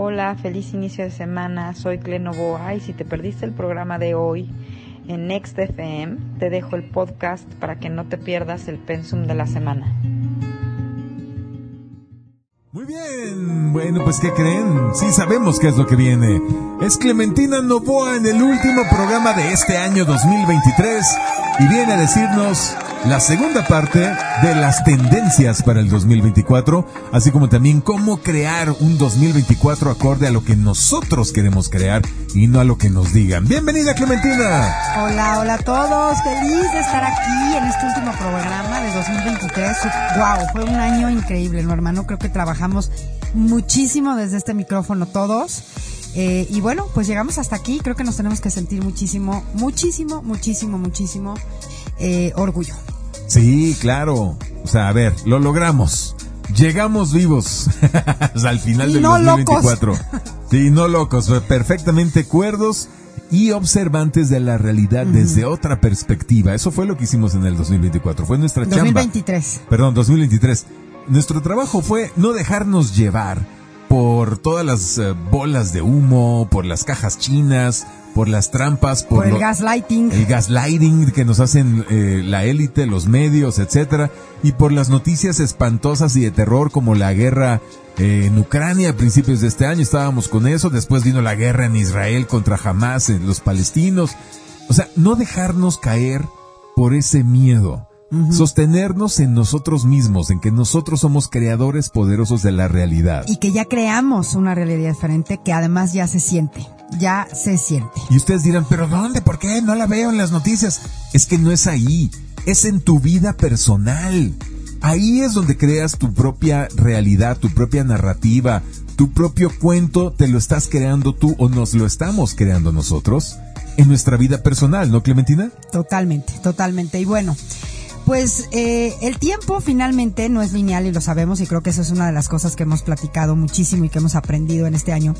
Hola, feliz inicio de semana. Soy Clenovoa y si te perdiste el programa de hoy en Next FM, te dejo el podcast para que no te pierdas el pensum de la semana. Muy bien, bueno, pues ¿qué creen? Sí sabemos qué es lo que viene. Es Clementina Novoa en el último programa de este año 2023 y viene a decirnos la segunda parte de las tendencias para el 2024, así como también cómo crear un 2024 acorde a lo que nosotros queremos crear y no a lo que nos digan. Bienvenida Clementina. Hola, hola a todos. Feliz de estar aquí en este último programa de 2023. Wow, fue un año increíble, ¿no, hermano? Creo que trabajamos muchísimo desde este micrófono todos. Eh, y bueno, pues llegamos hasta aquí. Creo que nos tenemos que sentir muchísimo, muchísimo, muchísimo, muchísimo eh, orgullo. Sí, claro. O sea, a ver, lo logramos. Llegamos vivos al final Y del no 2024. Sí, no locos, perfectamente cuerdos y observantes de la realidad desde otra perspectiva. Eso fue lo que hicimos en el 2024. Fue nuestra chamba. 2023. Perdón, 2023. Nuestro trabajo fue no dejarnos llevar por todas las eh, bolas de humo, por las cajas chinas, por las trampas, por, Por el lo- gaslighting. el gaslighting que nos hacen eh, la élite, los medios, etcétera, y por las noticias espantosas y de terror como la guerra eh, en Ucrania a principios de este año estábamos con eso, después vino la guerra en Israel contra Hamas, eh, los palestinos, o sea, no dejarnos caer por ese miedo. Sostenernos en nosotros mismos, en que nosotros somos creadores poderosos de la realidad. Y que ya creamos una realidad diferente que además ya se siente. Ya se siente. Y ustedes dirán, pero ¿dónde? ¿Por qué? No la veo en las noticias. Es que no es ahí, es en tu vida personal. Ahí es donde creas tu propia realidad, tu propia narrativa, tu propio cuento, te lo estás creando tú o nos lo estamos creando nosotros en nuestra vida personal, ¿no, Clementina? Totalmente, totalmente. Y bueno, pues eh, el tiempo finalmente no es lineal y lo sabemos y creo que eso es una de las cosas que hemos platicado muchísimo y que hemos aprendido en este año.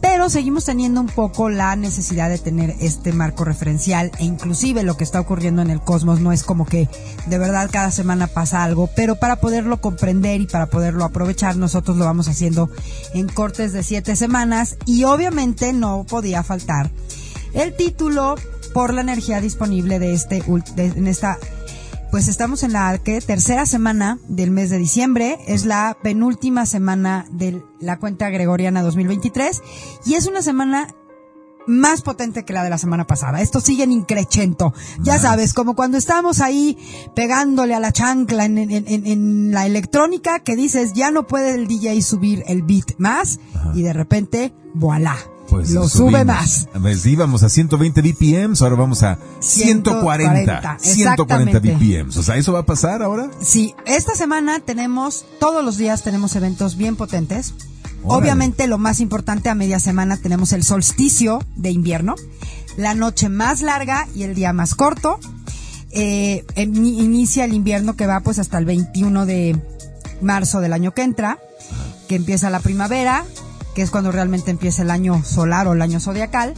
Pero seguimos teniendo un poco la necesidad de tener este marco referencial e inclusive lo que está ocurriendo en el cosmos no es como que de verdad cada semana pasa algo, pero para poderlo comprender y para poderlo aprovechar nosotros lo vamos haciendo en cortes de siete semanas y obviamente no podía faltar el título por la energía disponible de este de- en esta pues estamos en la ¿qué? tercera semana del mes de diciembre, es la penúltima semana de la cuenta gregoriana 2023 y es una semana más potente que la de la semana pasada. Esto sigue en increchento. Ya sabes, como cuando estamos ahí pegándole a la chancla en, en- en- en la electrónica que dices, ya no puede el DJ subir el beat más y de repente, voilà, Pues lo subimos. sube más. Pues íbamos a 120 BPMs, ahora vamos a 140. 140, 140 exactamente. BPMs. O sea, ¿eso va a pasar ahora? Sí, esta semana tenemos, todos los días tenemos eventos bien potentes. Órale. Obviamente lo más importante a media semana tenemos el solsticio de invierno, la noche más larga y el día más corto. Eh, inicia el invierno que va pues hasta el 21 de marzo del año que entra, que empieza la primavera, que es cuando realmente empieza el año solar o el año zodiacal.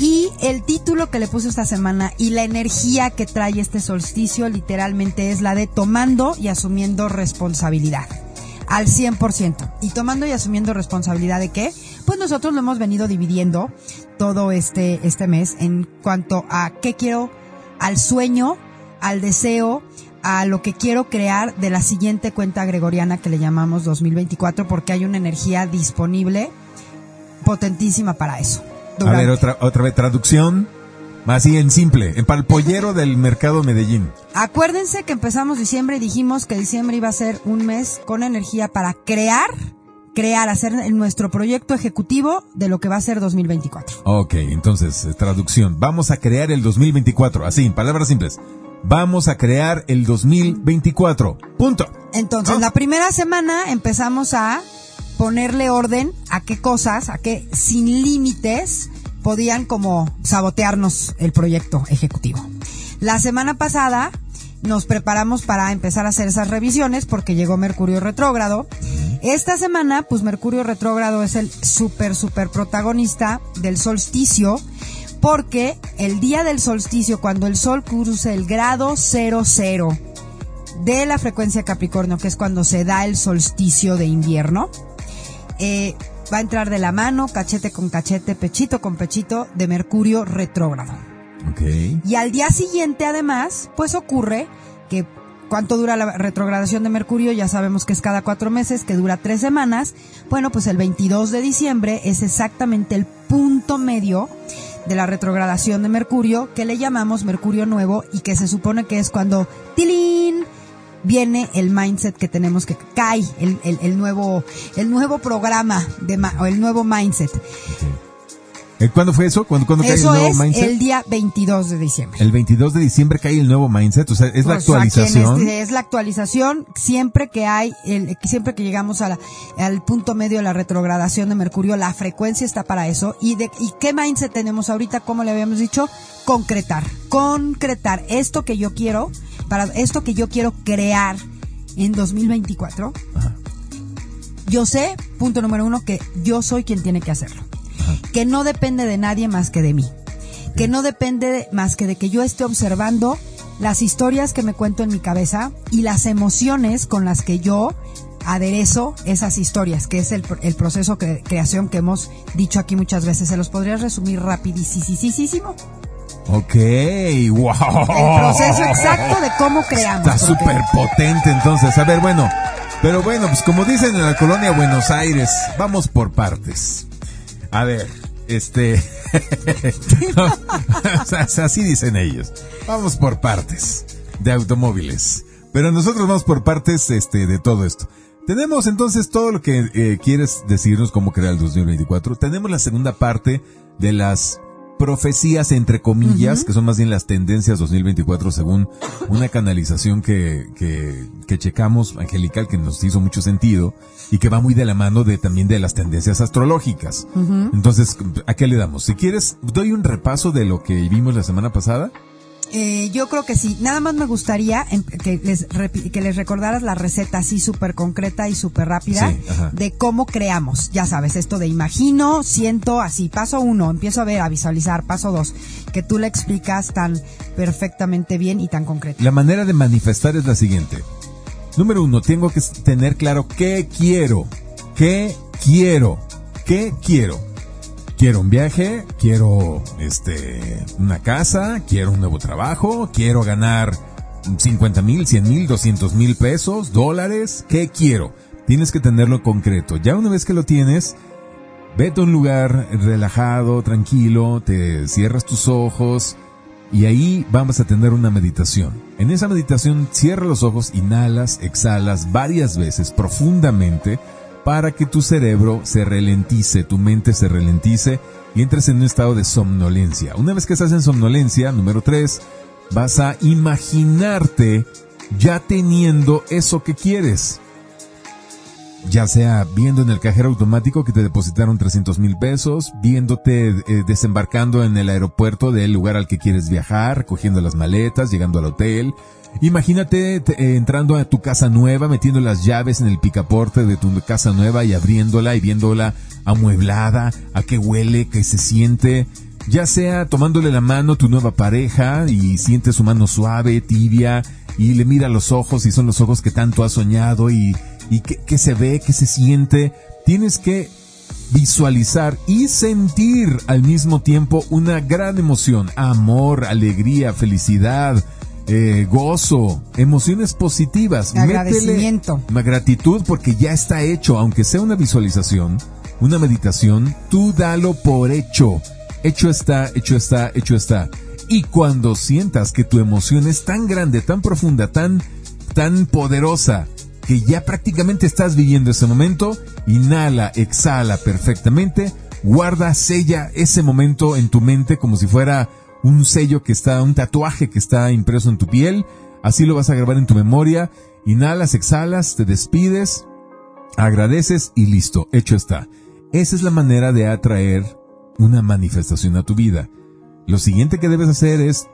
Y el título que le puse esta semana y la energía que trae este solsticio literalmente es la de tomando y asumiendo responsabilidad. Al 100%. ¿Y tomando y asumiendo responsabilidad de qué? Pues nosotros lo hemos venido dividiendo todo este, este mes en cuanto a qué quiero, al sueño, al deseo, a lo que quiero crear de la siguiente cuenta gregoriana que le llamamos 2024 porque hay una energía disponible potentísima para eso. A ver, otra, otra vez, traducción. Así en simple, en para el pollero del mercado Medellín. Acuérdense que empezamos diciembre y dijimos que diciembre iba a ser un mes con energía para crear, crear, hacer nuestro proyecto ejecutivo de lo que va a ser 2024. Ok, entonces, traducción. Vamos a crear el 2024. Así, en palabras simples. Vamos a crear el 2024. Punto. Entonces, ¿No? la primera semana empezamos a ponerle orden a qué cosas, a qué sin límites podían como sabotearnos el proyecto ejecutivo. La semana pasada nos preparamos para empezar a hacer esas revisiones porque llegó Mercurio retrógrado. Esta semana, pues Mercurio retrógrado es el súper, súper protagonista del solsticio porque el día del solsticio, cuando el sol cruce el grado 00 de la frecuencia Capricornio, que es cuando se da el solsticio de invierno, eh, va a entrar de la mano, cachete con cachete, pechito con pechito, de Mercurio retrógrado. Ok. Y al día siguiente, además, pues ocurre que ¿Cuánto dura la retrogradación de Mercurio? Ya sabemos que es cada cuatro meses, que dura tres semanas. Bueno, pues el 22 de diciembre es exactamente el punto medio de la retrogradación de Mercurio, que le llamamos Mercurio Nuevo y que se supone que es cuando ¡tilín! viene el mindset que tenemos que cae el, el, el nuevo el nuevo programa de o el nuevo mindset. Eh, ¿Cuándo fue eso? ¿Cuándo, cuándo cae el nuevo es mindset? el día 22 de diciembre. El 22 de diciembre cae el nuevo mindset, o sea, es la en actualización. este- es la actualización siempre que hay, el, siempre que llegamos a la- al punto medio de la retrogradación de Mercurio, la frecuencia está para eso. ¿Y, de, ¿Y qué mindset tenemos ahorita? Como le habíamos dicho, concretar. Concretar esto que yo quiero, para esto que yo quiero crear en 2024. Yo sé, punto número uno, que yo soy quien tiene que hacerlo. Que no depende de nadie más que de mí. Que no depende de- más que de que yo esté observando las historias que me cuento en mi cabeza y las emociones con las que yo aderezo esas historias, que es el, el proceso de creación que hemos dicho aquí muchas veces. ¿Se los podrías resumir rapidísimo? Ok, wow. El proceso exacto de cómo creamos. Está súper potente entonces. A ver, bueno. Pero bueno, pues como dicen en la colonia Buenos Aires, vamos por partes. A ver, este... así dicen ellos. Vamos por partes de automóviles. Pero nosotros vamos por partes este, de todo esto. Tenemos entonces todo lo que eh, quieres decirnos cómo crear el 2024. Tenemos la segunda parte de las profecías entre comillas, que son más bien las tendencias 2024 según una canalización que, que, que checamos, angelical, que nos hizo mucho sentido y que va muy de la mano de también de las tendencias astrológicas. Entonces, ¿a qué le damos? Si quieres, doy un repaso de lo que vimos la semana pasada. Eh, yo creo que sí. Nada más me gustaría em, que les, que les recordaras la receta así súper concreta y súper rápida Sí, de cómo creamos. Ya sabes, esto de imagino, siento, así. Paso uno, empiezo a ver, a visualizar. Paso dos, que tú le explicas tan perfectamente bien y tan concreto. La manera de manifestar es la siguiente. Número uno, tengo que tener claro qué quiero. ¿Qué quiero? ¿Qué quiero? Quiero un viaje, quiero este una casa, quiero un nuevo trabajo, quiero ganar 50 mil, 100 mil, 200 mil pesos, dólares. ¿Qué quiero? Tienes que tenerlo concreto. Ya una vez que lo tienes, vete a un lugar relajado, tranquilo, te cierras tus ojos y ahí vamos a tener una meditación. En esa meditación cierra los ojos, inhalas, exhalas varias veces profundamente para que tu cerebro se ralentice, tu mente se ralentice y entres en un estado de somnolencia. Una vez que estás en somnolencia, número 3, vas a imaginarte ya teniendo eso que quieres ya sea viendo en el cajero automático que te depositaron 300 mil pesos, viéndote eh, desembarcando en el aeropuerto del lugar al que quieres viajar, cogiendo las maletas, llegando al hotel. Imagínate te- eh, entrando a tu casa nueva, metiendo las llaves en el picaporte de tu casa nueva y abriéndola y viéndola amueblada, a qué huele, qué se siente. Ya sea tomándole la mano tu nueva pareja y sientes su mano suave, tibia, y le mira los ojos y son los ojos que tanto has soñado y, y que, que se ve, que se siente. Tienes que visualizar y sentir al mismo tiempo una gran emoción, amor, alegría, felicidad, eh, gozo, emociones positivas. Agradecimiento. Métele gratitud porque ya está hecho, aunque sea una visualización, una meditación, tú dalo por hecho. Hecho está, hecho está, hecho está. Y cuando sientas que tu emoción es tan grande, tan profunda, tan, tan poderosa, que ya prácticamente estás viviendo ese momento, inhala, exhala perfectamente, guarda, sella ese momento en tu mente como si fuera un sello que está, un tatuaje que está impreso en tu piel, así lo vas a grabar en tu memoria, inhalas, exhalas, te despides, agradeces y listo, hecho está. Esa es la manera de atraer una manifestación a tu vida. Lo siguiente que debes hacer es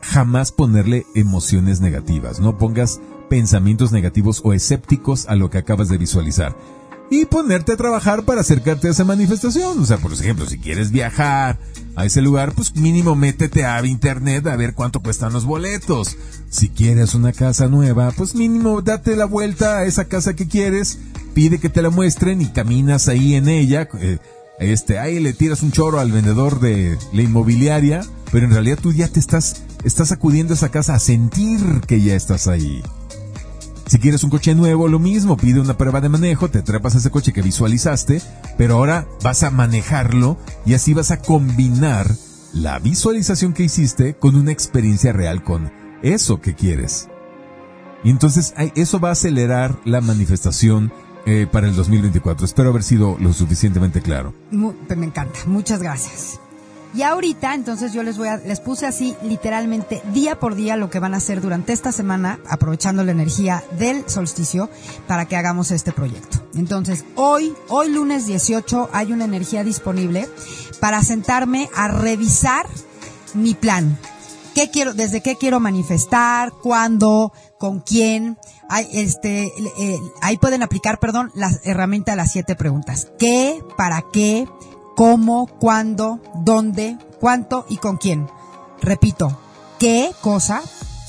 jamás ponerle emociones negativas. No pongas pensamientos negativos o escépticos a lo que acabas de visualizar. y ponerte a trabajar para acercarte a esa manifestación. O sea, por ejemplo, si quieres viajar a ese lugar, pues mínimo métete a internet a ver cuánto cuestan los boletos. Si quieres una casa nueva, pues mínimo date la vuelta a esa casa que quieres, pide que te la muestren y caminas ahí en ella. Eh, este, ahí le tiras un choro al vendedor de la inmobiliaria, pero en realidad tú ya te estás, estás acudiendo a esa casa a sentir que ya estás ahí. Si quieres un coche nuevo, lo mismo, pide una prueba de manejo, te trepas a ese coche que visualizaste, pero ahora vas a manejarlo y así vas a combinar la visualización que hiciste con una experiencia real con eso que quieres. Y entonces eso va a acelerar la manifestación eh, para el 2024. Espero haber sido lo suficientemente claro. me encanta. Muchas gracias. Y ahorita, entonces yo les voy a, les puse así literalmente día por día lo que van a hacer durante esta semana, aprovechando la energía del solsticio para que hagamos este proyecto. Entonces, hoy, hoy lunes 18, hay una energía disponible para sentarme a revisar mi plan. ¿Qué quiero, desde qué quiero manifestar, cuándo, con quién? Hay, este, eh, ahí pueden aplicar, perdón, la herramienta de las siete preguntas. ¿Qué? ¿Para qué? Cómo, cuándo, dónde, cuánto y con quién. Repito, qué cosa,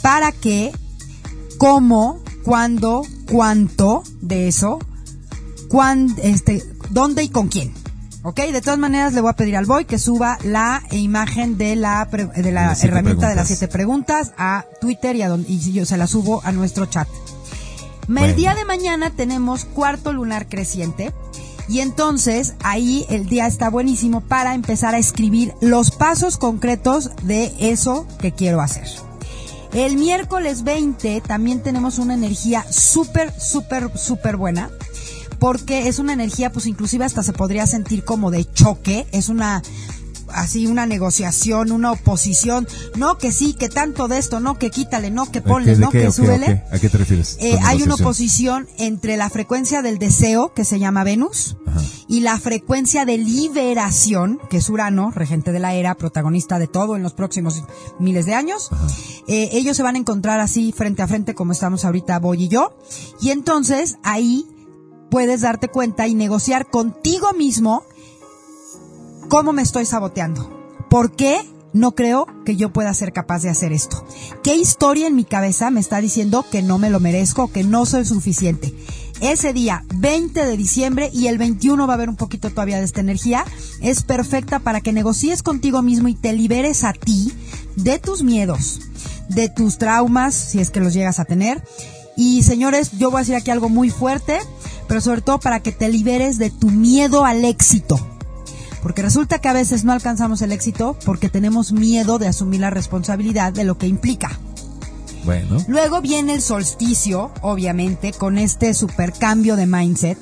para qué, cómo, cuándo, cuánto de eso, cuán, este, dónde y con quién. ¿Ok? De todas maneras, le voy a pedir al Boy que suba la imagen de la, de la herramienta de las siete preguntas a Twitter y, a y yo se la subo a nuestro chat. El día de mañana tenemos cuarto lunar creciente. Y entonces ahí el día está buenísimo para empezar a escribir los pasos concretos de eso que quiero hacer. El miércoles 20 también tenemos una energía súper, súper, súper buena porque es una energía, pues inclusive hasta se podría sentir como de choque, es una así una negociación, una oposición, no que sí, que tanto de esto, no que quítale, no que ponle, no que súbele. ¿A qué te refieres? Eh, hay una oposición entre la frecuencia del deseo, que se llama Venus, y la frecuencia de liberación, que es Urano, regente de la era, protagonista de todo en los próximos miles de años. Eh, ellos se van a encontrar así frente a frente como estamos ahorita Boy y yo, y entonces ahí puedes darte cuenta y negociar contigo mismo ¿Cómo me estoy saboteando? ¿Por qué no creo que yo pueda ser capaz de hacer esto? ¿Qué historia en mi cabeza me está diciendo que no me lo merezco, que no soy suficiente? Ese día, 20 de diciembre y el 21 va a haber un poquito todavía de esta energía, es perfecta para que negocies contigo mismo y te liberes a ti de tus miedos, de tus traumas, si es que los llegas a tener. Y señores, yo voy a decir aquí algo muy fuerte, pero sobre todo para que te liberes de tu miedo al éxito porque resulta que a veces no alcanzamos el éxito porque tenemos miedo de asumir la responsabilidad de lo que implica. Bueno. Luego viene el solsticio, obviamente, con este supercambio de mindset,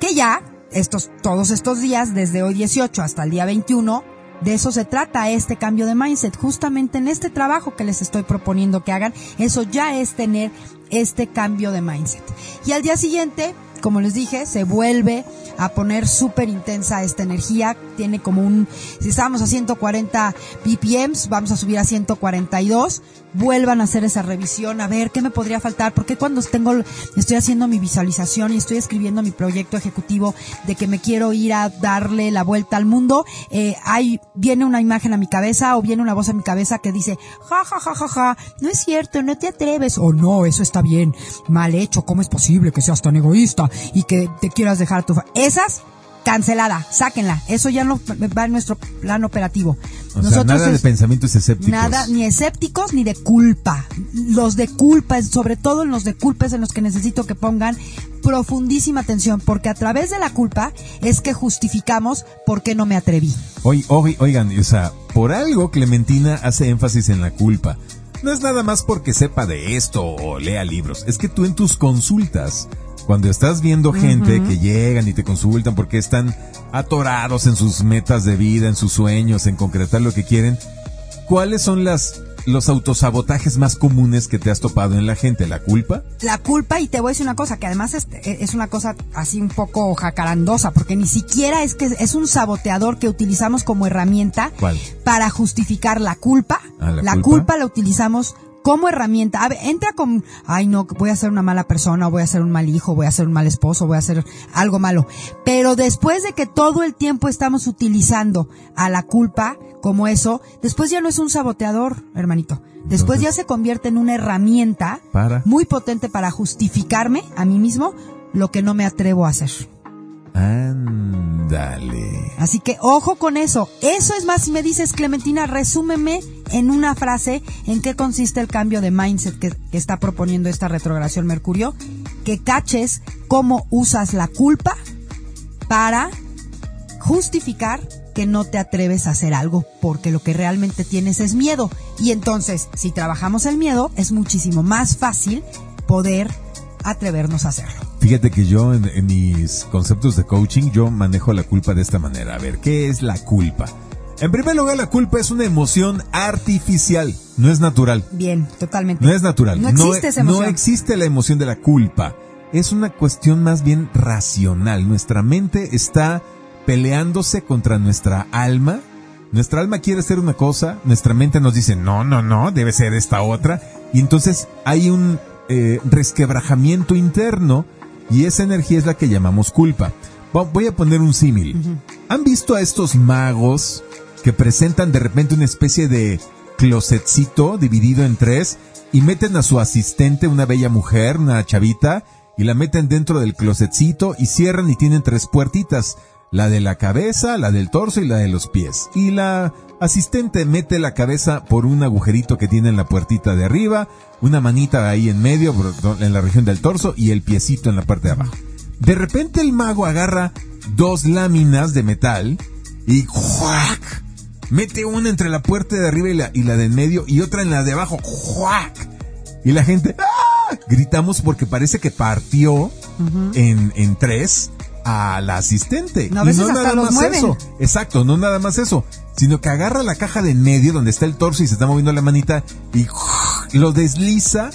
que ya estos, todos estos días, desde hoy 18 hasta el día 21, de eso se trata este cambio de mindset. Justamente en este trabajo que les estoy proponiendo que hagan, eso ya es tener este cambio de mindset. Y al día siguiente, como les dije, se vuelve a poner súper intensa esta energía. Tiene como un, si estábamos a 140 BPMs, vamos a subir a 142. Vuelvan a hacer esa revisión, a ver qué me podría faltar, porque cuando tengo, estoy haciendo mi visualización y estoy escribiendo mi proyecto ejecutivo de que me quiero ir a darle la vuelta al mundo, eh, hay, viene una imagen a mi cabeza o viene una voz a mi cabeza que dice, ja, ja, ja, ja, ja, no es cierto, no te atreves, o no, eso está bien, mal hecho, ¿cómo es posible que seas tan egoísta y que te quieras dejar tu... Esas, cancelada, sáquenla. Eso ya no va en nuestro plan operativo. Nosotros nada de pensamientos escépticos. Nada, ni escépticos ni de culpa. Los de culpa, sobre todo en los de culpa es en los que necesito que pongan profundísima atención, porque a través de la culpa es que justificamos por qué no me atreví. oigan, o sea, por algo Clementina hace énfasis en la culpa. No es nada más porque sepa de esto o lea libros, es que tú en tus consultas cuando estás viendo gente que llegan y te consultan porque están atorados en sus metas de vida, en sus sueños, en concretar lo que quieren, ¿cuáles son las los autosabotajes más comunes que te has topado en la gente? ¿La culpa? La culpa, y te voy a decir una cosa, que además es, es, una cosa así un poco jacarandosa, porque ni siquiera es que es un saboteador que utilizamos como herramienta ¿Cuál? para justificar la culpa. Ah, ¿la, culpa? la utilizamos como herramienta. A ver, entra con, ay no, voy a ser una mala persona, voy a ser un mal hijo, voy a ser un mal esposo, voy a ser algo malo. Pero después de que todo el tiempo estamos utilizando a la culpa como eso, después ya no es un saboteador, hermanito. Después ya se convierte en una herramienta Para. muy potente para justificarme a mí mismo lo que no me atrevo a hacer. Ándale. Así que ojo con eso. Eso es más si me dices, Clementina, resúmeme en una frase en qué consiste el cambio de mindset que, que está proponiendo esta retrogradación Mercurio. Que caches cómo usas la culpa para justificar que no te atreves a hacer algo porque lo que realmente tienes es miedo. Y entonces, si trabajamos el miedo, es muchísimo más fácil poder atrevernos a hacerlo. Fíjate que yo en, en mis conceptos de coaching, yo manejo la culpa de esta manera. A ver, ¿qué es la culpa? En primer lugar, la culpa es una emoción artificial, no es natural. Bien, totalmente. No es natural. No existe esa no emoción. existe la emoción de la culpa. Es una cuestión más bien racional. Nuestra mente está peleándose contra nuestra alma. Nuestra alma quiere hacer una cosa, nuestra mente nos dice, no, no, no, debe ser esta otra. Y entonces hay un eh, resquebrajamiento interno y esa energía es la que llamamos culpa. Voy a poner un símil. ¿Han visto a estos magos que presentan de repente una especie de closetcito dividido en tres y meten a su asistente, una bella mujer, una chavita, y la meten dentro del closetcito y cierran y tienen tres puertitas, la de la cabeza, la del torso y la de los pies. Y la asistente mete la cabeza por un agujerito que tiene en la puertita de arriba, una manita ahí en medio, en la región del torso y el piecito en la parte de abajo. De repente el mago agarra dos láminas de metal y ¡juac! Mete una entre la puerta de arriba y la, y la de en medio y otra en la de abajo. ¡juac! Y la gente ¡ah! gritamos porque parece que partió en, en tres a la asistente. No, y no nada más mueven. eso. Exacto, no nada más eso. Sino que agarra la caja de en medio donde está el torso y se está moviendo la manita y lo desliza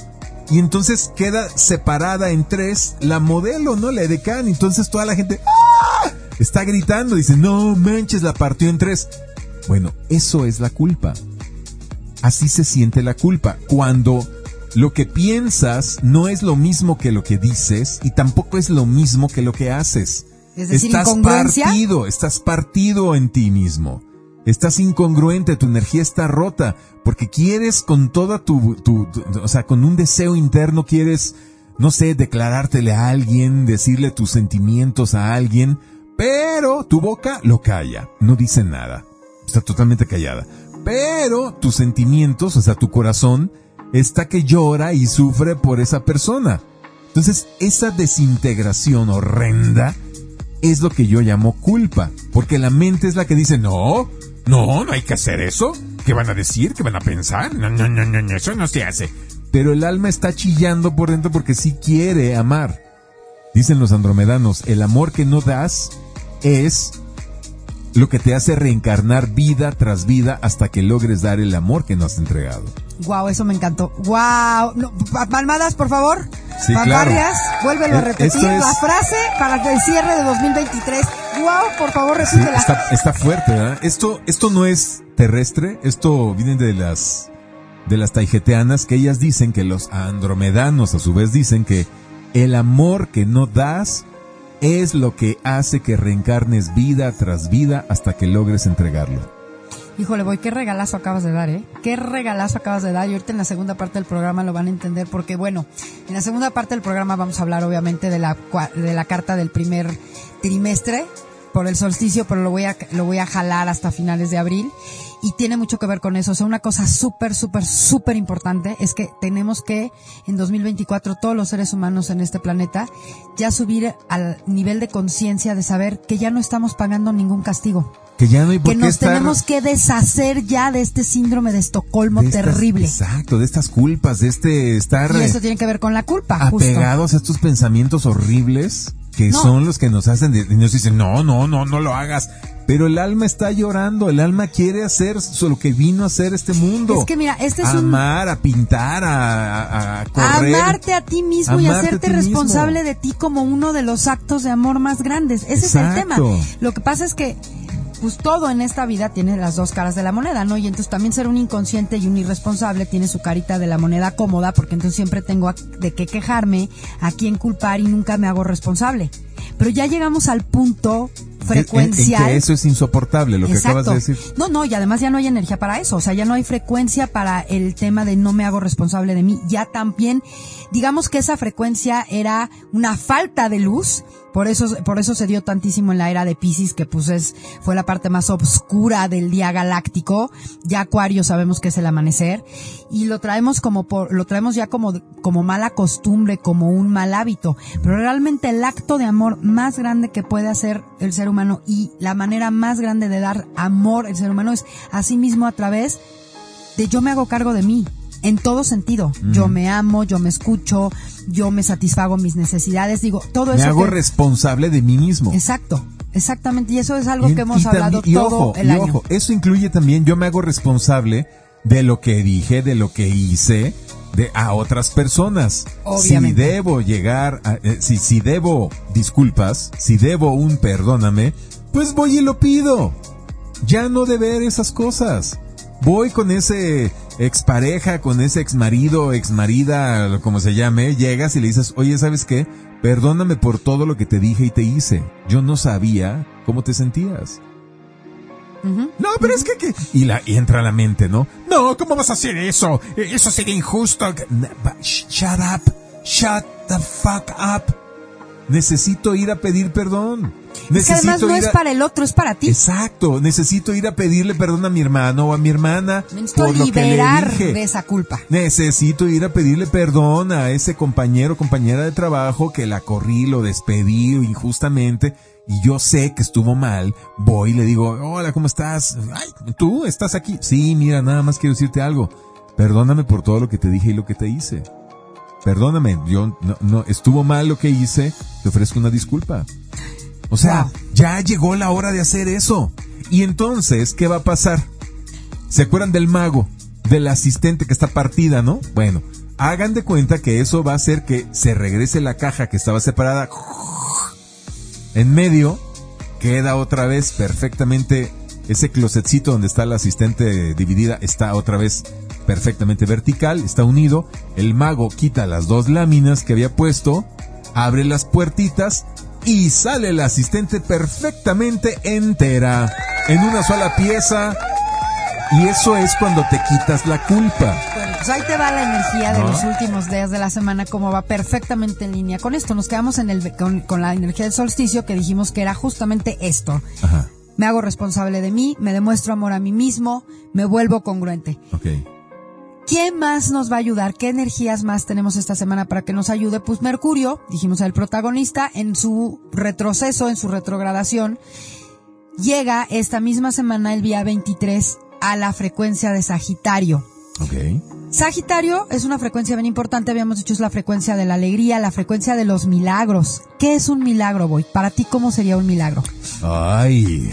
y entonces queda separada en tres la modelo, ¿no? La edecán. Entonces toda la gente ¡ah! está gritando. Dice, no manches, la partió en tres. Bueno, eso es la culpa. Así se siente la culpa. Cuando lo que piensas no es lo mismo que lo que dices y tampoco es lo mismo que lo que haces. Es decir, estás partido, estás partido en ti mismo. Estás incongruente, tu energía está rota, porque quieres con toda tu, tu, tu- o sea, con un deseo interno quieres, no sé, declarártele a alguien, decirle tus sentimientos a alguien, pero tu boca lo calla, no dice nada, está totalmente callada. Pero tus sentimientos, o sea, tu corazón, está que llora y sufre por esa persona. Entonces, esa desintegración horrenda es lo que yo llamo culpa, porque la mente es la que dice, no, no, no hay que hacer eso. ¿Qué van a decir? ¿Qué van a pensar? No, no, no, no, eso no se hace. Pero el alma está chillando por dentro porque sí quiere amar. Dicen los andromedanos, el amor que no das es lo que te hace reencarnar vida tras vida hasta que logres dar el amor que no has entregado. Wow, eso me encantó. Wow. No, pa- palmadas, por favor. Sí, claro. Palmarias, vuélvelo a Eh, repetir. es- La frase para el cierre de 2023. Wow, por favor, Sí, repítela. está, está fuerte, ¿verdad? Esto, esto no es terrestre, esto viene de las, de las taijeteanas, que ellas dicen que los andromedanos a su vez dicen que el amor que no das es lo que hace que reencarnes vida tras vida hasta que logres entregarlo. Híjole, voy, qué regalazo acabas de dar, ¿eh? Qué regalazo acabas de dar. Y ahorita en la segunda parte del programa lo van a entender porque, bueno, en la segunda parte del programa vamos a hablar obviamente de la, de la carta del primer trimestre por el solsticio, pero lo voy a, lo voy a jalar hasta finales de abril. Y tiene mucho que ver con eso. O sea, una cosa súper, súper, súper importante es que tenemos que, en 2024, todos los seres humanos en este planeta, ya subir al nivel de conciencia de saber que ya no estamos pagando ningún castigo Que ya no hay por que qué nos estar tenemos que deshacer ya de este síndrome de Estocolmo de estas- terrible. Exacto, de estas culpas, de este estar Y eh, eso tiene que ver con la culpa, justo. apegados a estos pensamientos horribles que No. son los que nos hacen de- y nos dicen no no no no lo hagas pero el alma está llorando el alma quiere hacer lo que vino a hacer este mundo Es que mira, este es a un amar a pintar a, a- a correr amarte a ti mismo y a hacerte mismo. responsable de ti como uno de los actos de amor más grandes. Ese es el tema. Lo que pasa es que pues todo en esta vida tiene las dos caras de la moneda, ¿no? Y entonces también ser un inconsciente y un irresponsable tiene su carita de la moneda cómoda, porque entonces siempre tengo de qué quejarme, a quién culpar y nunca me hago responsable. Pero ya llegamos al punto frecuencial. que eso es insoportable, lo que acabas de decir. No, no, y además ya no hay energía para eso, o sea, ya no hay frecuencia para el tema de no me hago responsable de mí. Ya también, digamos que esa frecuencia era una falta de luz por eso, por eso se dio tantísimo en la era de Pisces, que pues es, fue la parte más oscura del día galáctico. Ya Acuario sabemos que es el amanecer. Y lo traemos como por, lo traemos ya como, como mala costumbre, como un mal hábito. Pero realmente el acto de amor más grande que puede hacer el ser humano y la manera más grande de dar amor al ser humano es a sí mismo a través de yo me hago cargo de mí en todo sentido. Yo me amo, yo me escucho, yo me satisfago mis necesidades, digo, todo eso. Me hago responsable de mí mismo. Exacto. Exactamente, y eso es algo que hemos hablado todo el año. Ojo, eso incluye también yo me hago responsable de lo que dije, de lo que hice, de a otras personas. Obviamente. Si debo llegar, a, eh, si, si debo disculpas, si debo un perdóname, pues voy y lo pido. Ya no deber esas cosas. Voy con ese expareja, con ese exmarido, exmarida, como se llame, llegas y le dices, oye, ¿sabes qué? Perdóname por todo lo que te dije y te hice. Yo no sabía cómo te sentías. No, pero es que, Y, la, y entra a la mente, ¿no? No, ¿cómo vas a hacer eso? Eso sería injusto. Shut up. Shut the fuck up. Necesito ir a pedir perdón. Es que además no es para el otro, es para ti. Exacto, necesito ir a pedirle perdón a mi hermano o a mi hermana necesito por lo liberar que le dije. de esa culpa. Necesito ir a pedirle perdón a ese compañero o compañera de trabajo que la corrí, lo despedí injustamente y yo sé que estuvo mal. Voy y le digo, hola, ¿cómo estás? Ay, ¿tú estás aquí? Sí, mira, nada más quiero decirte algo. Perdóname por todo lo que te dije y lo que te hice. Perdóname, yo no, no estuvo mal lo que hice, te ofrezco una disculpa. O sea, ya llegó la hora de hacer eso. Y entonces, ¿qué va a pasar? ¿Se acuerdan del mago? Del asistente que está partida, ¿no? Bueno, hagan de cuenta que eso va a hacer que se regrese la caja que estaba separada. En medio queda otra vez perfectamente ese closetcito donde está la asistente dividida está otra vez perfectamente vertical, está unido. El mago quita las dos láminas que había puesto, abre las puertitas y sale la asistente perfectamente entera, en una sola pieza. Y eso es cuando te quitas la culpa. Bueno, pues ahí te va la energía de los últimos días de la semana, como va perfectamente en línea. Con esto nos quedamos en el, con, la energía del solsticio que dijimos que era justamente esto. Me hago responsable de mí, me demuestro amor a mí mismo, me vuelvo congruente. Okay. ¿Quién más nos va a ayudar? ¿Qué energías más tenemos esta semana para que nos ayude? Pues Mercurio, dijimos el protagonista, en su retroceso, en su retrogradación, llega esta misma semana, el día 23, a la frecuencia de Sagitario. Okay. Sagitario es una frecuencia bien importante, habíamos dicho es la frecuencia de la alegría, la frecuencia de los milagros. ¿Qué es un milagro, Boy? Para ti, ¿cómo sería un milagro? Ay,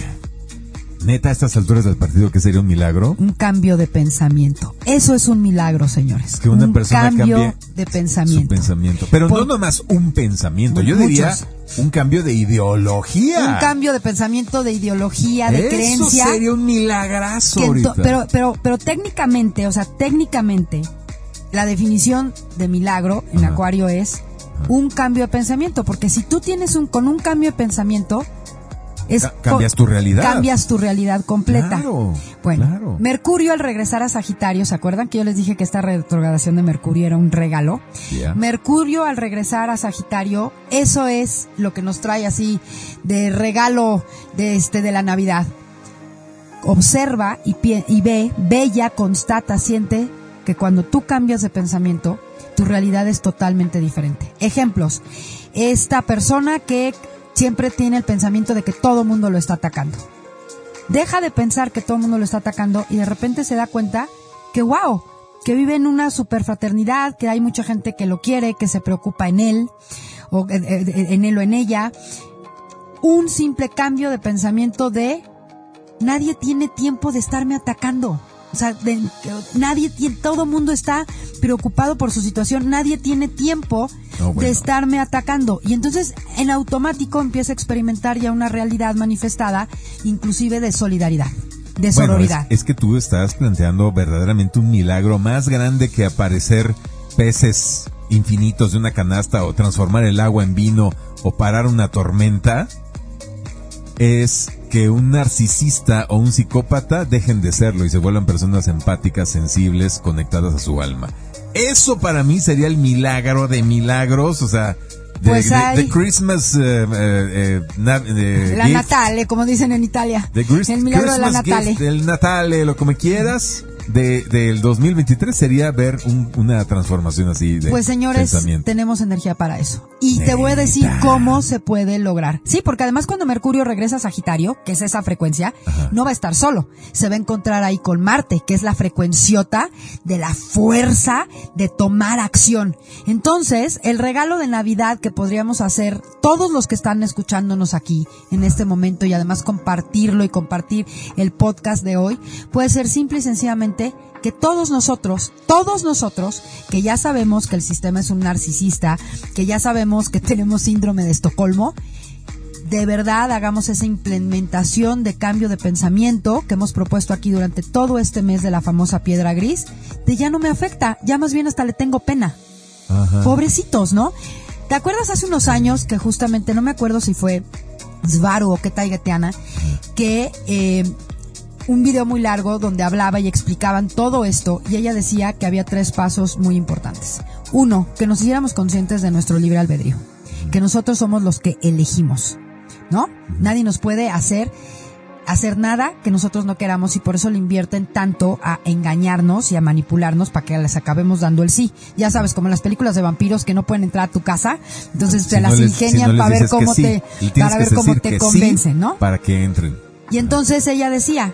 Neta, a estas alturas del partido, ¿qué sería un milagro? Un cambio de pensamiento. Eso es un milagro, señores. Que una un persona cambio cambie de pensamiento. Su pensamiento. Pero no nomás un pensamiento. Yo diría un cambio de ideología. Un cambio de pensamiento, de ideología, de creencia. Eso sería un milagrazo Pero, pero, pero técnicamente, o sea, técnicamente, la definición de milagro en Acuario es un cambio de pensamiento. Porque si tú tienes un, con un cambio de pensamiento, cambias tu realidad. Cambias tu realidad completa. bueno, Mercurio al regresar a Sagitario, ¿se acuerdan que yo les dije que esta retrogradación de Mercurio era un regalo? Mercurio al regresar a Sagitario, eso es lo que nos trae así de regalo de este de la Navidad. Observa y, y ve, bella, constata, siente que cuando tú cambias de pensamiento, tu realidad es totalmente diferente. Ejemplos. Esta persona que siempre tiene el pensamiento de que todo el mundo lo está atacando. Deja de pensar que todo el mundo lo está atacando y de repente se da cuenta que, wow, que vive en una superfraternidad, que hay mucha gente que lo quiere, que se preocupa en él, o en él o en ella. Un simple cambio de pensamiento de nadie tiene tiempo de estarme atacando. O sea, nadie tiene, todo mundo está preocupado por su situación, nadie tiene tiempo No, bueno. de estarme atacando. Y entonces en automático empiezo a experimentar ya una realidad manifestada, inclusive de solidaridad, de Bueno, sororidad. es, es que tú estás planteando verdaderamente un milagro más grande que aparecer peces infinitos de una canasta o transformar el agua en vino o parar una tormenta. Es que un narcisista o un psicópata dejen de serlo y se vuelvan personas empáticas, sensibles, conectadas a su alma. Eso para mí sería el milagro de milagros, o sea, de, Pues de- hay- de Christmas, eh, eh, eh, na- la gift. Natale, como dicen en Italia. The el milagro de la Christmas Natale. gift del Natale, lo como quieras, de, del 2023 sería ver un- una transformación así de Pues señores, pensamiento. tenemos energía para eso. Y te voy a decir cómo se puede lograr. Sí, porque además cuando Mercurio regresa a Sagitario, que es esa frecuencia, Ajá. no va a estar solo. Se va a encontrar ahí con Marte, que es la frecuenciota de la fuerza de tomar acción. Entonces, el regalo de Navidad que podríamos hacer todos los que están escuchándonos aquí en este momento y además compartirlo y compartir el podcast de hoy, puede ser simple y sencillamente que todos nosotros, todos nosotros, que ya sabemos que el sistema es un narcisista, que ya sabemos que tenemos síndrome de Estocolmo, de verdad hagamos esa implementación de cambio de pensamiento que hemos propuesto aquí durante todo este mes de la famosa piedra gris, de ya no me afecta, ya más bien hasta le tengo pena. Ajá. Pobrecitos, ¿no? ¿Te acuerdas hace unos años que justamente, no me acuerdo si fue Svaru o qué Taigatiana, que eh, un video muy largo donde hablaba y explicaban todo esto y ella decía que había tres pasos muy importantes. Uno, que nos hiciéramos conscientes de nuestro libre albedrío, que nosotros somos los que elegimos, ¿no? Nadie nos puede hacer hacer nada que nosotros no queramos y por eso le invierten tanto a engañarnos y a manipularnos para que les acabemos dando el sí. Ya sabes, como en las películas de vampiros que no pueden entrar a tu casa, entonces Si te las les- ingenian si no les para ver cómo sí, te para ver cómo te sí convencen, ¿no? Para que entren. Y entonces ella decía,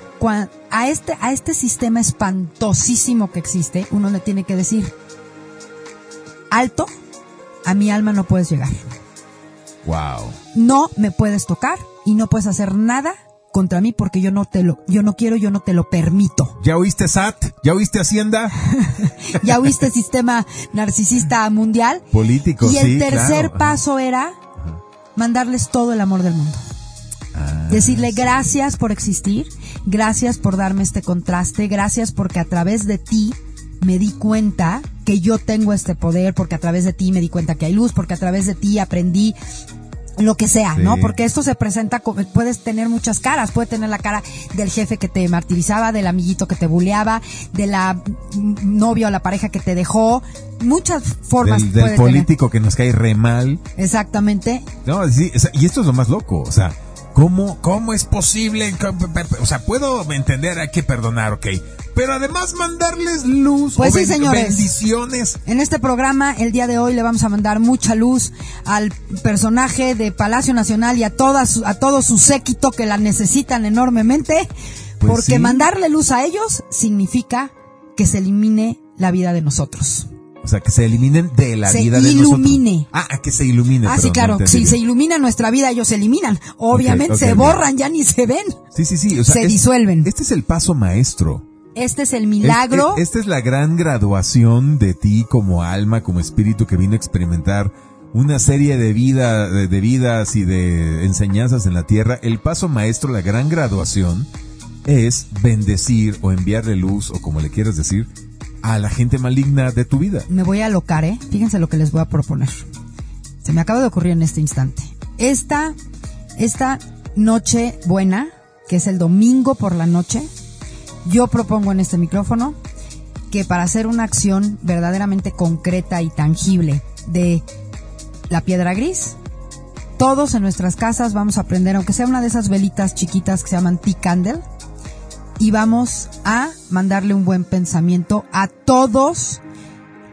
a este, a este sistema espantosísimo que existe, uno le tiene que decir, alto, a mi alma no puedes llegar. Wow. No me puedes tocar y no puedes hacer nada contra mí porque yo no te lo, yo no quiero, yo no te lo permito. ¿Ya oíste SAT? ¿Ya oíste Hacienda? Ya oíste sistema narcisista mundial. Político, Y el sí, tercer claro. paso era mandarles todo el amor del mundo. Ah, Decirle gracias por existir, gracias por darme este contraste, gracias porque a través de ti me di cuenta que yo tengo este poder, porque a través de ti me di cuenta que hay luz, porque a través de ti aprendí lo que sea, Sí. ¿no? Porque esto se presenta, como- puedes tener muchas caras, puede tener la cara del jefe que te martirizaba, del amiguito que te buleaba, de la novia o la pareja que te dejó, muchas formas del, del tener. político que nos cae re mal. Exactamente. No, sí, o sea, y esto es lo más loco, o sea, ¿cómo, cómo es posible? O sea, puedo entender, hay que perdonar, ok, pero además mandarles luz Pues o sí, señores. bendiciones. En este programa, el día de hoy, le vamos a mandar mucha luz al personaje de Palacio Nacional y a, toda su- a todo su séquito que la necesitan enormemente, Pues porque sí. mandarle luz a ellos significa que se elimine la vida de nosotros. O sea, que se eliminen de la Se vida de ilumine. nosotros. Ah, que se ilumine. Ah, sí, claro, no si se ilumina nuestra vida, ellos se eliminan. Obviamente se bien. borran, ya ni se ven. Sí, sí, sí. o sea, se es- disuelven. Este es el paso maestro. Este es el milagro. Este- esta es la gran graduación de ti como alma, como espíritu que vino a experimentar una serie de vida, de, de vidas y de enseñanzas en la tierra. El paso maestro, la gran graduación, es bendecir o enviarle luz, o como le quieras decir, a la gente maligna de tu vida. me voy a alocar, ¿eh? Fíjense lo que les voy a proponer. Se me acaba de ocurrir en este instante. Esta, esta noche buena, que es el domingo por la noche, yo propongo en este micrófono que para hacer una acción verdaderamente concreta y tangible de la piedra gris, todos en nuestras casas vamos a prender, aunque sea una de esas velitas chiquitas que se llaman tea candle, y vamos a mandarle un buen pensamiento a todos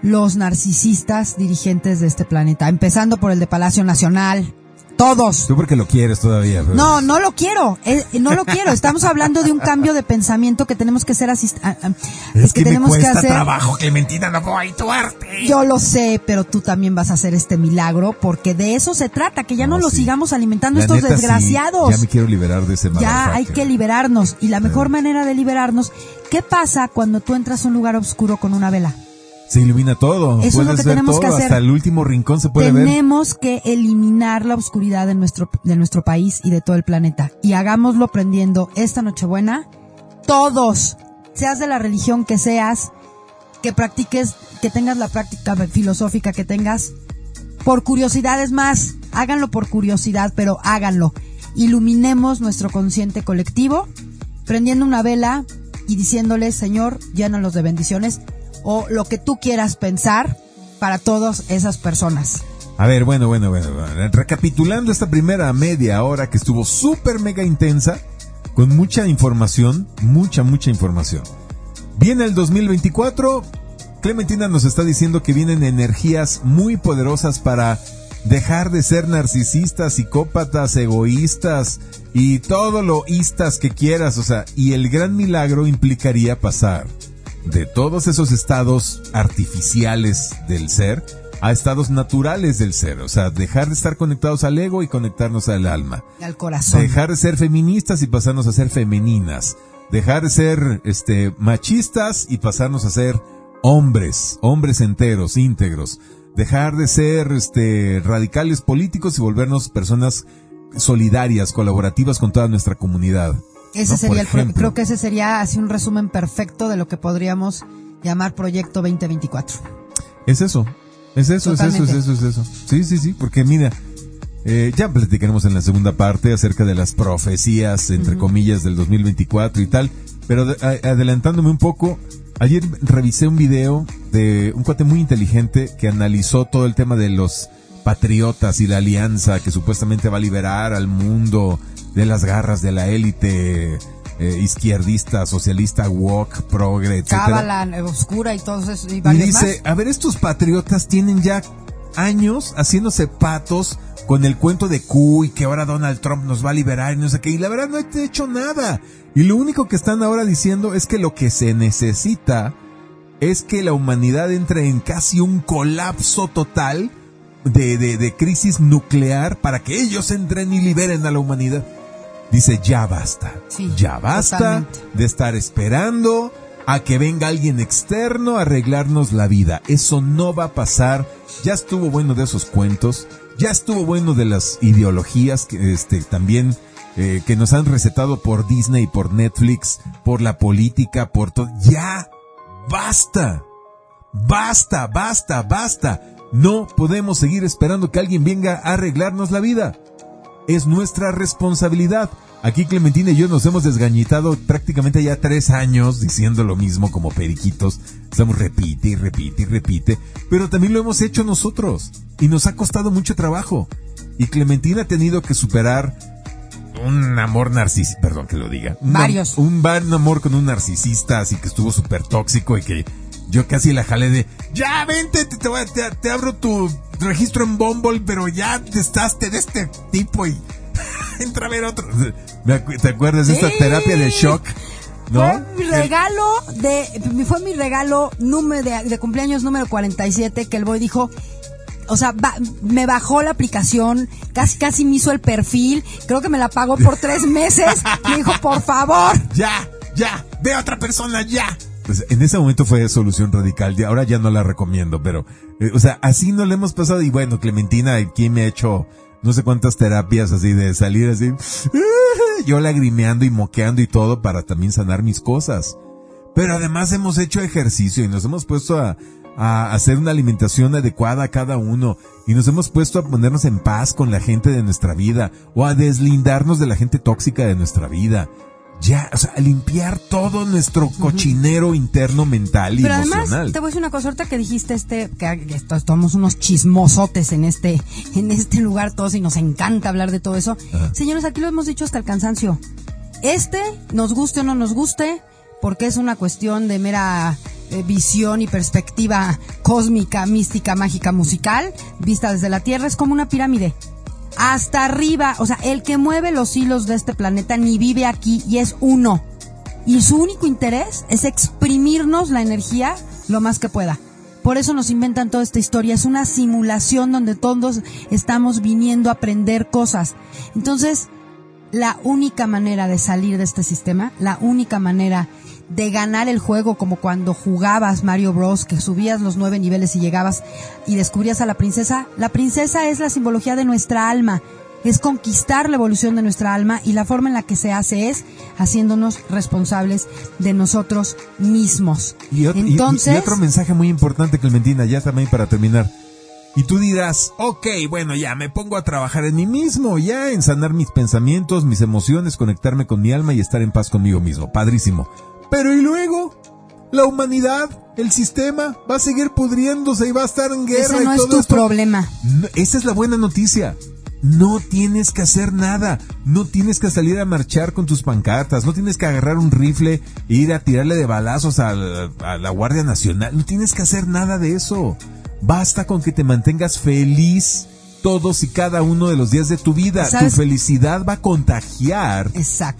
los narcisistas dirigentes de este planeta, empezando por el de Palacio Nacional. Todos. Tú porque lo quieres todavía. pero- No, no lo quiero, eh, no lo quiero. Estamos hablando de un cambio de pensamiento que tenemos que ser asist ah, ah, Es, que, tenemos me cuesta que hacer. trabajo, Clementina, no voy tu arte. Yo lo sé, pero tú también vas a hacer este milagro porque de eso se trata, que ya no, No, lo sí. sigamos alimentando La estos neta, sí, desgraciados. ya me quiero liberar de ese Ya hay que liberarnos. Y la mejor manera de liberarnos, ¿qué pasa cuando tú entras a un lugar oscuro con una vela? Se ilumina todo. Eso es lo que tenemos que hacer. Hasta el último rincón se puede ver. Tenemos que eliminar la oscuridad de nuestro, de nuestro país y de todo el planeta. Y hagámoslo prendiendo esta Nochebuena. Todos, seas de la religión que seas, que practiques, que tengas la práctica filosófica que tengas, por curiosidad es más, háganlo por curiosidad, pero háganlo. Iluminemos nuestro consciente colectivo, prendiendo una vela y diciéndole, Señor, llénalos de bendiciones, o lo que tú quieras pensar para todas esas personas. A ver, bueno, bueno, bueno. Recapitulando esta primera media hora que estuvo súper mega intensa, con mucha información, mucha, mucha información. Viene el 2024, Clementina nos está diciendo que vienen energías muy poderosas para dejar de ser narcisistas, psicópatas, egoístas y todo lo istas que quieras, o sea, y el gran milagro implicaría pasar de todos esos estados artificiales del ser a estados naturales del ser, o sea, dejar de estar conectados al ego y conectarnos al alma. Al corazón. Dejar de ser feministas y pasarnos a ser femeninas. Dejar de ser este machistas y pasarnos a ser hombres, hombres enteros, íntegros. Dejar de ser este radicales políticos y volvernos personas solidarias, colaborativas con toda nuestra comunidad. Ese ¿no? sería el pro- creo que ese sería así un resumen perfecto de lo que podríamos llamar Proyecto 2024. Es eso. Es eso, es eso, es eso, es eso. Sí, sí, sí, porque mira, eh, ya platicaremos en la segunda parte acerca de las profecías, entre comillas, del 2024 y tal, pero adelantándome un poco, ayer revisé un video de un cuate muy inteligente que analizó todo el tema de los patriotas y la alianza que supuestamente va a liberar al mundo de las garras de la élite eh, izquierdista, socialista, woke, progre, etcétera. Cábala eh, oscura y todo eso. Y, Y dice, a ver, estos patriotas tienen ya años haciéndose patos con el cuento de Q y que ahora Donald Trump nos va a liberar y no sé qué. Y la verdad no he hecho nada. Y lo único que están ahora diciendo es que lo que se necesita es que la humanidad entre en casi un colapso total de, de, de crisis nuclear para que ellos entren y liberen a la humanidad. Dice, ya basta. Sí, ya basta totalmente. de estar esperando a que venga alguien externo a arreglarnos la vida. Eso no va a pasar. Ya estuvo bueno de esos cuentos. Ya estuvo bueno de las ideologías que este también eh, que nos han recetado por Disney, por Netflix, por la política, por todo. Ya basta. Basta, basta, basta. No podemos seguir esperando que alguien venga a arreglarnos la vida. Es nuestra responsabilidad. Aquí Clementina y yo nos hemos desgañitado prácticamente ya tres años diciendo lo mismo como periquitos. Estamos repite y repite y repite. Pero también lo hemos hecho nosotros. Y nos ha costado mucho trabajo. Y Clementina ha tenido que superar un amor narcisista, perdón que lo diga. Un Varios. Un, un amor con un narcisista, así que estuvo súper tóxico y que yo casi la jalé de, ya vente, te, te, voy te- te abro tu registro en Bumble, pero ya te estás de este tipo y entra a ver otro. ¿Te acuerdas de esta Sí. terapia de shock? ¿No? Fue mi regalo de, fue mi regalo número de, de cumpleaños número 47 que el boy dijo, o sea, ba- me bajó la aplicación, casi casi me hizo el perfil, creo que me la pagó por tres meses, me dijo, por favor. ya, ya, ve a otra persona, ya. Pues en ese momento fue solución radical, ya- ahora ya no la recomiendo, pero, eh, o sea, así no le hemos pasado y bueno, Clementina aquí me ha hecho no sé cuántas terapias así de salir así, yo lagrimeando y moqueando y todo para también sanar mis cosas. Pero además hemos hecho ejercicio y nos hemos puesto a hacer una alimentación adecuada a cada uno y nos hemos puesto a ponernos en paz con la gente de nuestra vida o a deslindarnos de la gente tóxica de nuestra vida. Ya, o sea, limpiar todo nuestro cochinero interno mental y Pero emocional. además, te voy a decir una cosa, ahorita que dijiste este, que somos unos chismosotes en este, en este lugar todos y nos encanta hablar de todo eso. Señores, aquí lo hemos dicho hasta el cansancio. Este, nos guste o no nos guste, porque es una cuestión de mera eh, visión y perspectiva cósmica, mística, mágica, musical, vista desde la Tierra, es como una pirámide. Hasta arriba, o sea, el que mueve los hilos de este planeta ni vive aquí y es uno. Y su único interés es exprimirnos la energía lo más que pueda. Por eso nos inventan toda esta historia. Es una simulación donde todos estamos viniendo a aprender cosas. Entonces, la única manera de salir de este sistema, la única manera de ganar el juego, como cuando jugabas Mario Bros, que subías los nueve niveles y llegabas y descubrías a la princesa. La princesa es la simbología de nuestra alma, es conquistar la evolución de nuestra alma y la forma en la que se hace es haciéndonos responsables de nosotros mismos. Y, Entonces, y otro mensaje muy importante, Clementina, ya también para terminar. Y tú dirás, ok, bueno, ya me pongo a trabajar en mí mismo, ya en sanar mis pensamientos, mis emociones, conectarme con mi alma y estar en paz conmigo mismo. Padrísimo. Pero ¿y luego? La humanidad, el sistema, va a seguir pudriéndose y va a estar en guerra. Ese no es tu problema. esa es la buena noticia. No tienes que hacer nada. No tienes que salir a marchar con tus pancartas. No tienes que agarrar un rifle e ir a tirarle de balazos a la Guardia Nacional. No tienes que hacer nada de eso. Basta con que te mantengas feliz todos y cada uno de los días de tu vida. Tu felicidad va a contagiar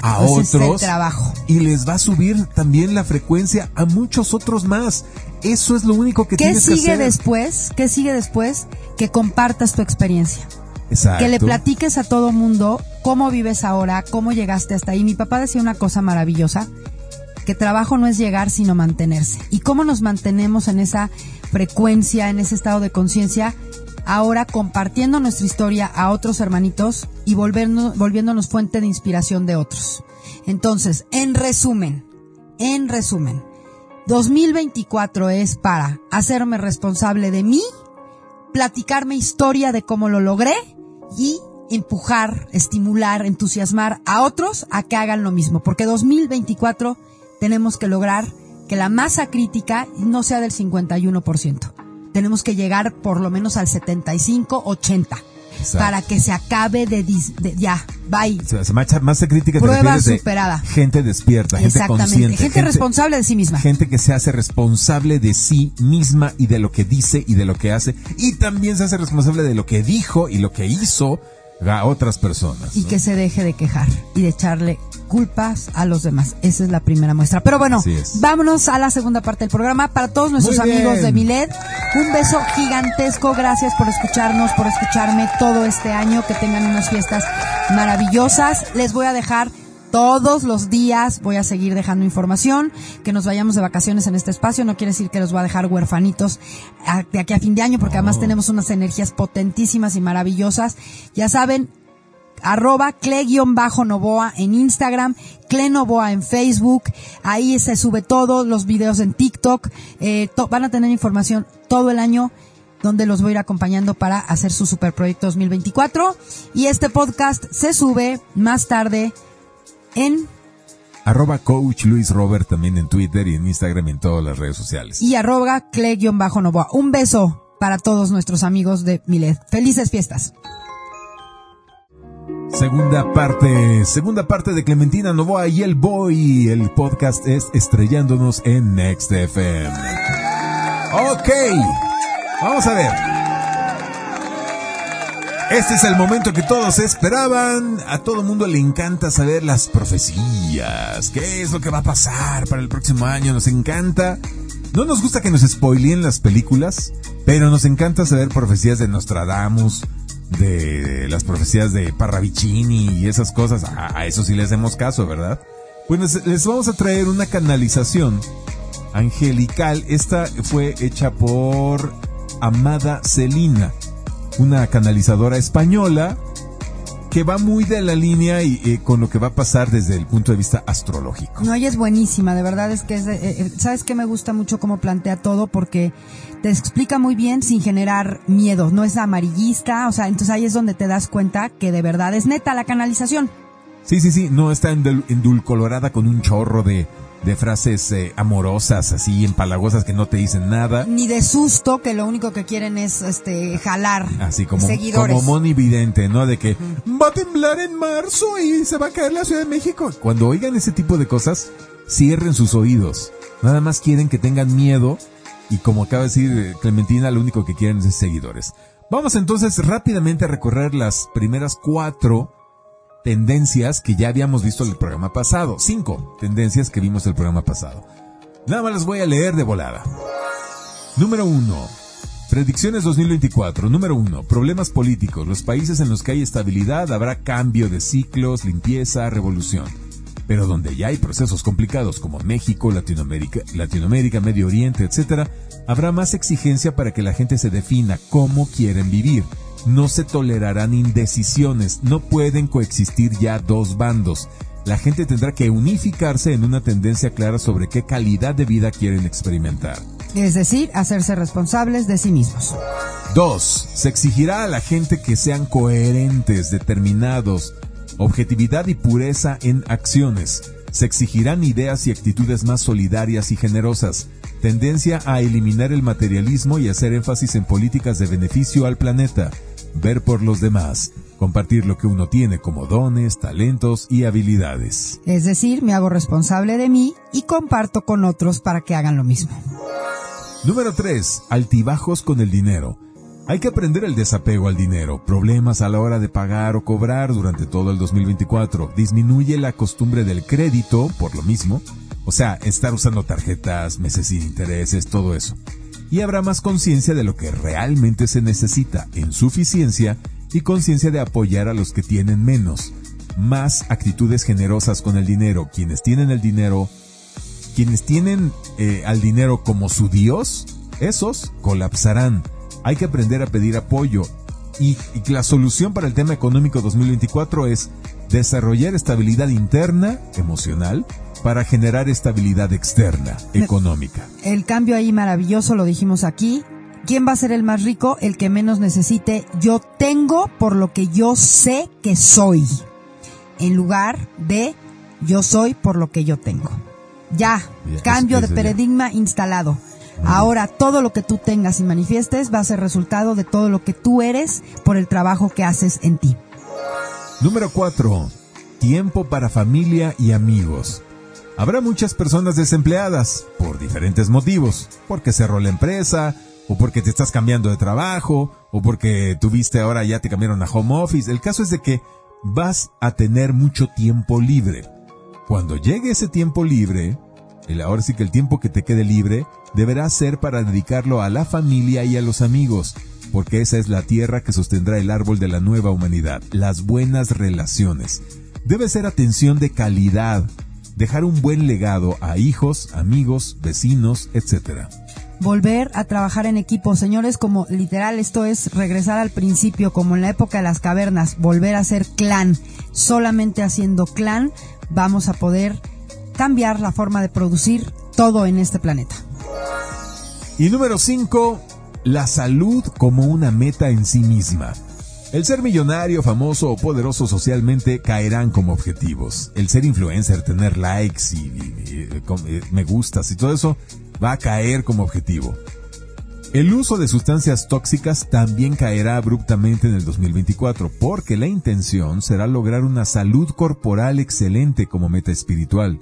a otros trabajo. y les va a subir también la frecuencia a muchos otros más. Eso es lo único que tienes que hacer. ¿Qué sigue después? ¿Qué sigue después? Que compartas tu experiencia. Exacto. Que le platiques a todo mundo cómo vives ahora, cómo llegaste hasta ahí. Mi papá decía una cosa maravillosa, que trabajo no es llegar sino mantenerse. ¿Y cómo nos mantenemos en esa frecuencia, en ese estado de conciencia, ahora compartiendo nuestra historia a otros hermanitos y volviéndonos fuente de inspiración de otros. Entonces, en resumen, en resumen, 2024 es para hacerme responsable de mí, platicarme historia de cómo lo logré y empujar, estimular, entusiasmar a otros a que hagan lo mismo, porque 2024 tenemos que lograr que la masa crítica no sea del 51%. Tenemos que llegar por lo menos al 75, 80. Para que se acabe de, ya, bye. masa crítica Prueba superada. gente despierta, gente consciente. Gente, responsable de sí misma. Gente que se hace responsable de sí misma y de lo que dice y de lo que hace. Y también se hace responsable de lo que dijo y lo que hizo a otras personas. Y que se deje de quejar y de echarle culpas a los demás. Esa es la primera muestra. Pero bueno, vámonos a la segunda parte del programa. Para todos nuestros amigos de Milet, un beso gigantesco. Gracias por escucharnos, por escucharme todo este año. Que tengan unas fiestas maravillosas. Les voy a dejar todos los días voy a seguir dejando información, que nos vayamos de vacaciones en este espacio, no quiere decir que los voy a dejar huerfanitos de aquí a fin de año, porque además tenemos unas energías potentísimas y maravillosas. Ya saben, arroba cle-novoa en Instagram, Novoa en Facebook, ahí se sube todo, los videos en TikTok, eh, van a tener información todo el año donde los voy a ir acompañando para hacer su superproyecto 2024 y este podcast se sube más tarde en Arroba coach Luis Robert también en Twitter y en Instagram y en todas las redes sociales. Y arroba cle-novoa. Un beso para todos nuestros amigos de Milet. Felices fiestas. Segunda parte, segunda parte de Clementina Novoa y el Boy. El podcast es Estrellándonos en Next FM. Ok, vamos a ver. Este es el momento que todos esperaban. A todo mundo le encanta saber las profecías. ¿Qué es lo que va a pasar para el próximo año? Nos encanta. No nos gusta que nos spoileen las películas, pero nos encanta saber profecías de Nostradamus, de las profecías de Parravicini y esas cosas, a, eso sí le hacemos caso, ¿verdad? Bueno, les vamos a traer una canalización angelical. Esta fue hecha por Amada Celina, una canalizadora española que va muy de la línea y eh, con lo que va a pasar desde el punto de vista astrológico. No, ella es buenísima, de verdad es que es, eh, eh, sabes que me gusta mucho cómo plantea todo porque te explica muy bien sin generar miedo, no es amarillista, o sea, entonces ahí es donde te das cuenta que de verdad es neta la canalización. Sí, sí, sí, no está endulcolorada con un chorro de, de frases eh, amorosas, así empalagosas que no te dicen nada. Ni de susto, que lo único que quieren es este jalar así como, seguidores. Como Moni Vidente, ¿no? De que va a temblar en marzo y se va a caer la Ciudad de México. Cuando oigan ese tipo de cosas, cierren sus oídos. Nada más quieren que tengan miedo y como acaba de decir eh, Clementina, lo único que quieren es seguidores. Vamos entonces rápidamente a recorrer las primeras cuatro tendencias que ya habíamos visto en el programa pasado. Cinco tendencias que vimos el programa pasado. Nada más las voy a leer de volada. Número uno. Predicciones 2024. Número uno. Problemas políticos. Los países en los que hay estabilidad habrá cambio de ciclos, limpieza, revolución. pero donde ya hay procesos complicados como México, Latinoamérica, Latinoamérica, Medio Oriente, etc., habrá más exigencia para que la gente se defina cómo quieren vivir. No se tolerarán indecisiones, no pueden coexistir ya dos bandos. La gente tendrá que unificarse en una tendencia clara sobre qué calidad de vida quieren experimentar. Es decir, hacerse responsables de sí mismos. 2. Se exigirá a la gente que sean coherentes, determinados, objetividad y pureza en acciones. Se exigirán ideas y actitudes más solidarias y generosas, tendencia a eliminar el materialismo y hacer énfasis en políticas de beneficio al planeta, ver por los demás, compartir lo que uno tiene como dones, talentos y habilidades. Es decir, me hago responsable de mí y comparto con otros para que hagan lo mismo. Número 3. Altibajos con el dinero. Hay que aprender el desapego al dinero, problemas a la hora de pagar o cobrar durante todo el 2024. Disminuye la costumbre del crédito, por lo mismo, o sea, estar usando tarjetas, meses sin intereses, todo eso. Y habrá más conciencia de lo que realmente se necesita en suficiencia y conciencia de apoyar a los que tienen menos. Más actitudes generosas con el dinero. Quienes tienen el dinero, quienes tienen eh, al dinero como su Dios, esos colapsarán hay que aprender a pedir apoyo. Y, la solución para el tema económico 2024 es desarrollar estabilidad interna, emocional, para generar estabilidad externa, económica. El cambio ahí maravilloso, lo dijimos aquí. ¿Quién va a ser el más rico? El que menos necesite. Yo tengo por lo que yo sé que soy. En lugar de yo soy por lo que yo tengo. Ya, cambio de paradigma instalado. Ahora todo lo que tú tengas y manifiestes va a ser resultado de todo lo que tú eres por el trabajo que haces en ti. Número 4. Tiempo para familia y amigos. Habrá muchas personas desempleadas por diferentes motivos, porque cerró la empresa, o porque te estás cambiando de trabajo, o porque tuviste ahora ya te cambiaron a home office. El caso es de que vas a tener mucho tiempo libre. Cuando llegue ese tiempo libre, el ahora sí que el tiempo que te quede libre deberá ser para dedicarlo a la familia y a los amigos, porque esa es la tierra que sostendrá el árbol de la nueva humanidad, las buenas relaciones. Debe ser atención de calidad, dejar un buen legado a hijos, amigos, vecinos, etc. Volver a trabajar en equipo, señores, como literal esto es regresar al principio, como en la época de las cavernas, volver a ser clan. Solamente haciendo clan vamos a poder cambiar la forma de producir todo en este planeta. Y número 5, la salud como una meta en sí misma. El ser millonario, famoso o poderoso socialmente caerán como objetivos. El ser influencer, tener likes y, y, me gustas y todo eso va a caer como objetivo. El uso de sustancias tóxicas también caerá abruptamente en el 2024 porque la intención será lograr una salud corporal excelente como meta espiritual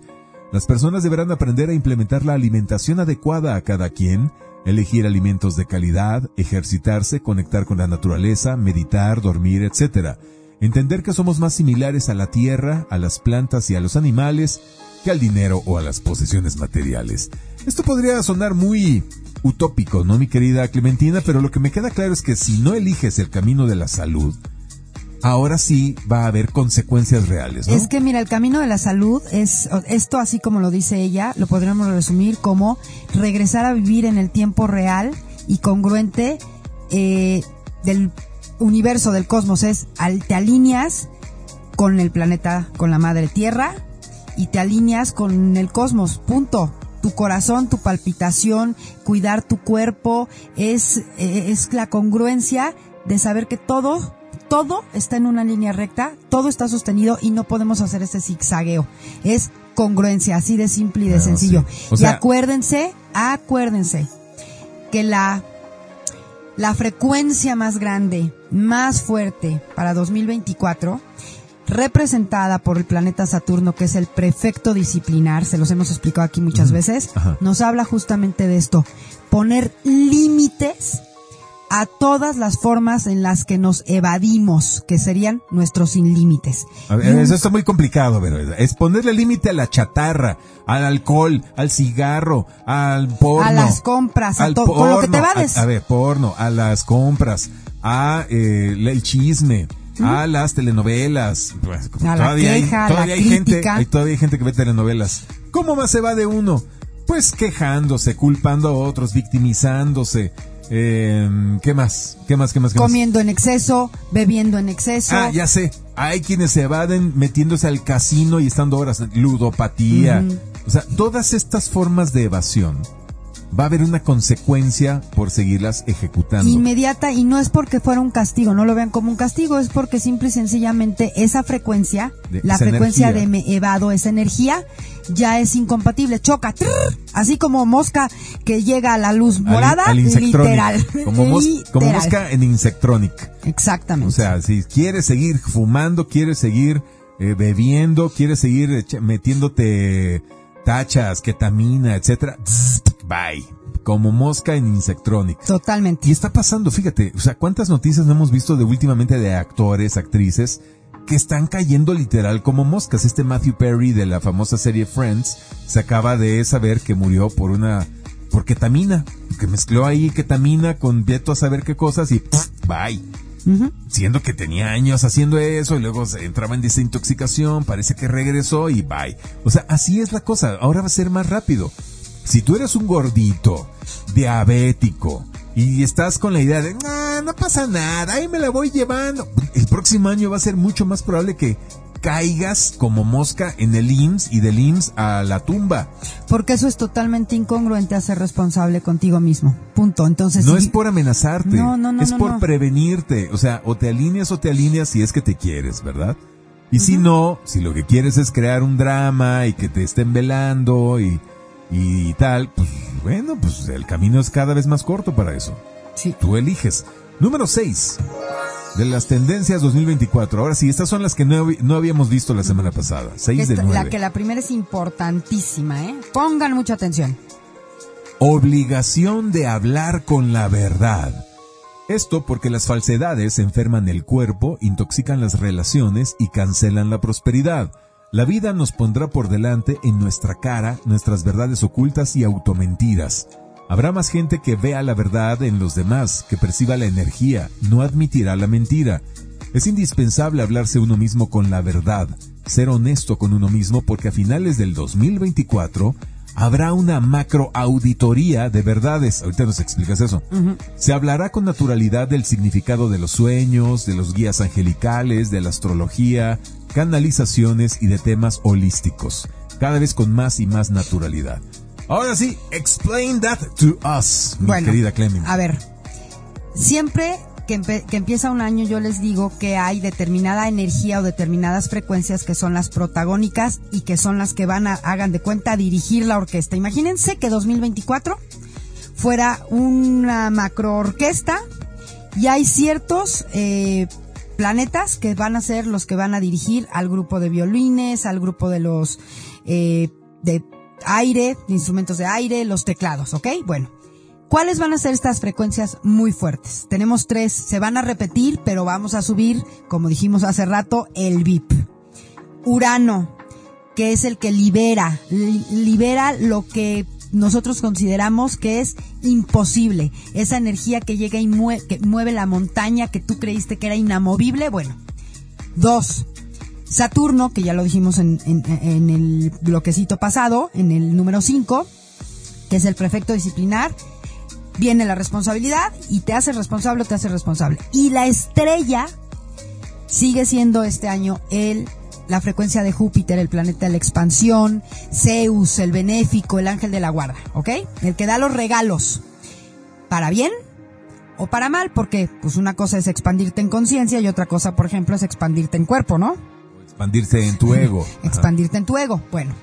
las personas deberán aprender a implementar la alimentación adecuada a cada quien, elegir alimentos de calidad, ejercitarse, conectar con la naturaleza, meditar, dormir, etc. Entender que somos más similares a la tierra, a las plantas y a los animales que al dinero o a las posesiones materiales. Esto podría sonar muy utópico, ¿no, mi querida Clementina? Pero lo que me queda claro es que si no eliges el camino de la salud, ahora sí va a haber consecuencias reales. ¿no? Es que mira, el camino de la salud es esto así como lo dice ella, lo podríamos resumir como regresar a vivir en el tiempo real y congruente eh, del universo del cosmos es al, te alineas con el planeta, con la madre tierra y te alineas con el cosmos, punto tu corazón, tu palpitación, cuidar tu cuerpo, es, eh, es la congruencia de saber que todo todo está en una línea recta, todo está sostenido y no podemos hacer ese zigzagueo. Es congruencia, así de simple y de sencillo. y acuérdense, acuérdense que la la frecuencia más grande, más fuerte para 2024 representada por el planeta Saturno, que es el prefecto disciplinar, se los hemos explicado aquí muchas veces, nos habla justamente de esto, poner límites a todas las formas en las que nos evadimos, que serían nuestros sin límites. eso está muy complicado, pero es ponerle límite a la chatarra, al alcohol, al cigarro, al porno. A las compras, a todo, con lo que te vades. A, ver, porno, a las compras, a eh, el chisme, a las telenovelas. Pues, A la todavía queja, a hay, la todavía hay gente, hay todavía hay gente que ve telenovelas. ¿Cómo más se va de uno? Pues quejándose, culpando a otros, victimizándose. Eh, ¿Qué más? ¿Qué más? ¿Qué más? ¿Qué más? Comiendo en exceso, bebiendo en exceso. Ah, ya sé. Hay quienes se evaden metiéndose al casino y estando horas. Ludopatía. O sea, todas estas formas de evasión va a haber una consecuencia por seguirlas ejecutando. inmediata y no es porque fuera un castigo, no lo vean como un castigo, es porque simple y sencillamente esa frecuencia, De- la esa frecuencia energía. de me evado, esa energía ya es incompatible, choca, trrr, así como mosca que llega a la luz morada, al literal. Como, mos- como Literal. mosca en Insectronic. Exactamente. O sea, si quieres seguir fumando, quieres seguir eh, bebiendo, quieres seguir metiéndote tachas, ketamina, etcétera, tss, bye. Como mosca en Insectronic. Totalmente. Y está pasando, fíjate, o sea, cuántas noticias no hemos visto de últimamente de actores, actrices que están cayendo literal como moscas. Este Matthew Perry de la famosa serie Friends se acaba de saber que murió por una por ketamina, que mezcló ahí ketamina con vieto a saber qué cosas y bye. Siendo que tenía años haciendo eso y luego se entraba en desintoxicación, parece que regresó y bye. O sea, así es la cosa, ahora va a ser más rápido. Si tú eres un gordito, diabético, y estás con la idea de, "Ah, no pasa nada, ahí me la voy llevando, el próximo año va a ser mucho más probable que caigas como mosca en el IMSS y del IMSS a la tumba. Porque eso es totalmente incongruente a ser responsable contigo mismo. Punto. Entonces, No es por amenazarte, No, no, no, es no, por no. prevenirte. O sea, o te alineas o te alineas si es que te quieres, ¿verdad? Y si no, si lo que quieres es crear un drama y que te estén velando y, y tal, pues bueno, pues el camino es cada vez más corto para eso. sí. Tú eliges. Número 6. De las tendencias 2024. Ahora sí, estas son las que no, no habíamos visto la semana pasada. 6 de Esta- 9. la que la primera es importantísima, ¿eh? Pongan mucha atención. Obligación de hablar con la verdad. Esto porque las falsedades enferman el cuerpo, intoxican las relaciones y cancelan la prosperidad. La vida nos pondrá por delante en nuestra cara nuestras verdades ocultas y automentiras. Habrá más gente que vea la verdad en los demás, que perciba la energía, no admitirá la mentira. Es indispensable hablarse uno mismo con la verdad, ser honesto con uno mismo porque a finales del 2024 habrá una macro auditoría de verdades. Ahorita nos explicas eso. Se hablará con naturalidad del significado de los sueños, de los guías angelicales, de la astrología, canalizaciones y de temas holísticos, cada vez con más y más naturalidad. Ahora sí, explain that to us, mi bueno, querida Clemen. a ver, siempre que, empieza un año yo les digo que hay determinada energía o determinadas frecuencias que son las protagónicas y que son las que van a, hagan de cuenta, dirigir la orquesta. Imagínense que 2024 fuera una macroorquesta y hay ciertos eh, planetas que van a ser los que van a dirigir al grupo de violines, al grupo de los eh, de aire, de instrumentos de aire, los teclados, ¿ok? Bueno, ¿cuáles van a ser estas frecuencias muy fuertes? Tenemos tres, se van a repetir, pero vamos a subir, como dijimos hace rato, el VIP. Urano, que es el que libera, li- libera lo que nosotros consideramos que es imposible. Esa energía que llega y mue- que mueve la montaña que tú creíste que era inamovible. Bueno, dos. Saturno, que ya lo dijimos en, en- en el bloquecito pasado, en el número 5, que es el prefecto disciplinar, viene la responsabilidad y te hace responsable o te hace responsable. Y la estrella sigue siendo este año el la frecuencia de Júpiter, el planeta de la expansión, Zeus, el benéfico, el ángel de la guarda, ¿ok? El que da los regalos. ¿Para bien o para mal? Porque pues una cosa es expandirte en conciencia y otra cosa, por ejemplo, es expandirte en cuerpo, ¿no? Expandirse en tu ego. Ajá. expandirte en tu ego. Bueno,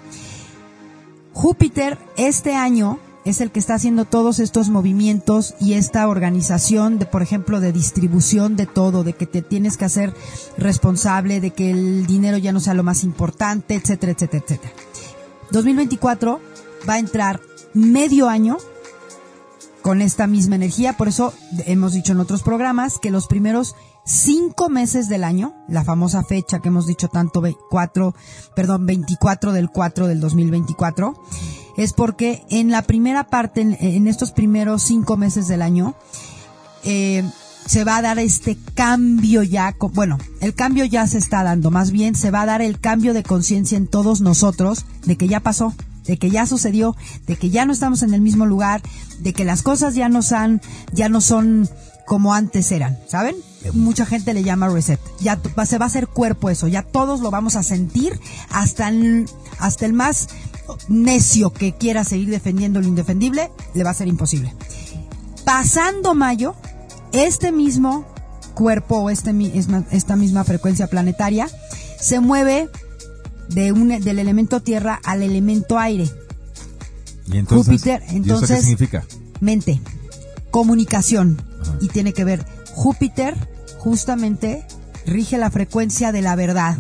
Júpiter este año es el que está haciendo todos estos movimientos y esta organización de, por ejemplo, de distribución de todo, de que te tienes que hacer responsable, de que el dinero ya no sea lo más importante, etcétera, etcétera, etcétera. 2024 va a entrar medio año con esta misma energía, por eso hemos dicho en otros programas que los primeros cinco meses del año, la famosa fecha que hemos dicho tanto, ve- cuatro, perdón, 24 del 4 del 2024, es porque en la primera parte, en, en estos primeros cinco meses del año, eh, se va a dar este cambio ya, bueno, el cambio ya se está dando, más bien se va a dar el cambio de conciencia en todos nosotros de que ya pasó, de que ya sucedió, de que ya no estamos en el mismo lugar, de que las cosas ya no son, ya no son como antes eran, ¿saben? Mucha gente le llama reset. Ya se va a hacer cuerpo eso, ya todos lo vamos a sentir hasta el, hasta el más necio que quiera seguir defendiendo lo indefendible, le va a ser imposible pasando mayo, este mismo cuerpo o este, esta misma frecuencia planetaria se mueve de un, del elemento tierra al elemento aire. Y entonces, Júpiter, ¿y eso qué entonces- significa? Mente, comunicación. Ajá. Y tiene que ver, Júpiter justamente rige la frecuencia de la verdad.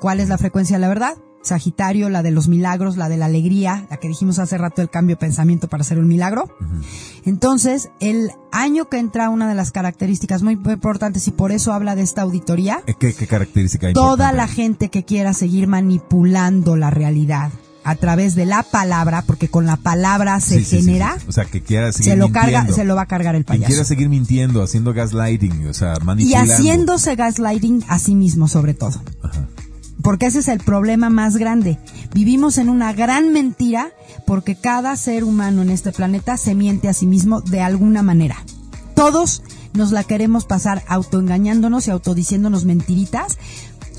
¿Cuál es la frecuencia de la verdad? Sagitario, la de los milagros, la de la alegría, la que dijimos hace rato el cambio de pensamiento para hacer un milagro. Entonces, el año que entra, una de las características muy importantes y por eso habla de esta auditoría, ¿Qué, qué característica hay? toda la gente que quiera seguir manipulando la realidad a través de la palabra, porque con la palabra se genera, O sea, que quiera seguir se lo carga, se lo va a cargar el Quien quiera payaso. seguir mintiendo, haciendo gaslighting, o sea, Y manipulando. haciéndose gaslighting a sí mismo sobre todo. Ajá. Porque ese es el problema más grande. Vivimos en una gran mentira porque cada ser humano en este planeta se miente a sí mismo de alguna manera. Todos nos la queremos pasar autoengañándonos y autodiciéndonos mentiritas,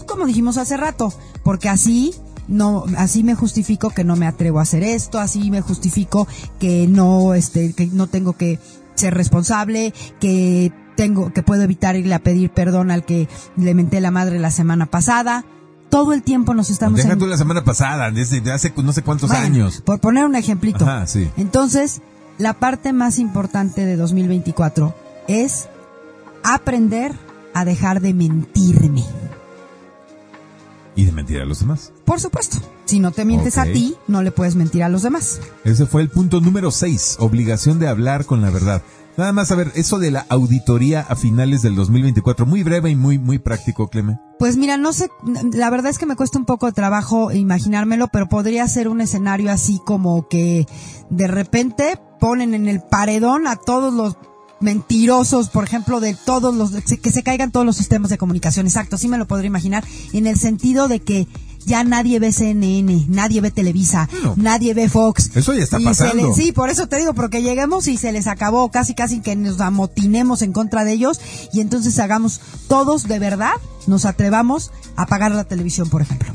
como dijimos hace rato, porque así no así me justifico que no me atrevo a hacer esto, así me justifico que no este que no tengo que ser responsable, que tengo que puedo evitar irle a pedir perdón al que le menté la madre la semana pasada. Todo el tiempo nos estamos Deja en- tú la semana pasada, desde de hace no sé cuántos bueno, años. Por poner un ejemplito. Ajá, sí. Entonces, la parte más importante de 2024 es aprender a dejar de mentirme. Y de mentir a los demás. Por supuesto, si no te mientes a ti, no le puedes mentir a los demás. Ese fue el punto número 6, obligación de hablar con la verdad. Nada más a ver, eso de la auditoría a finales del 2024, muy breve y muy, muy práctico, Cleme. Pues mira, no sé, la verdad es que me cuesta un poco de trabajo imaginármelo, pero podría ser un escenario así como que de repente ponen en el paredón a todos los mentirosos, por ejemplo, de todos los, que se caigan todos los sistemas de comunicación, exacto, así me lo podría imaginar, en el sentido de que ya nadie ve CNN, nadie ve Televisa, No. nadie ve Fox. Eso ya está Y se pasando. le- sí, por eso te digo, porque lleguemos y se les acabó casi casi que nos amotinemos en contra de ellos y entonces hagamos todos de verdad, nos atrevamos a apagar la televisión, por ejemplo.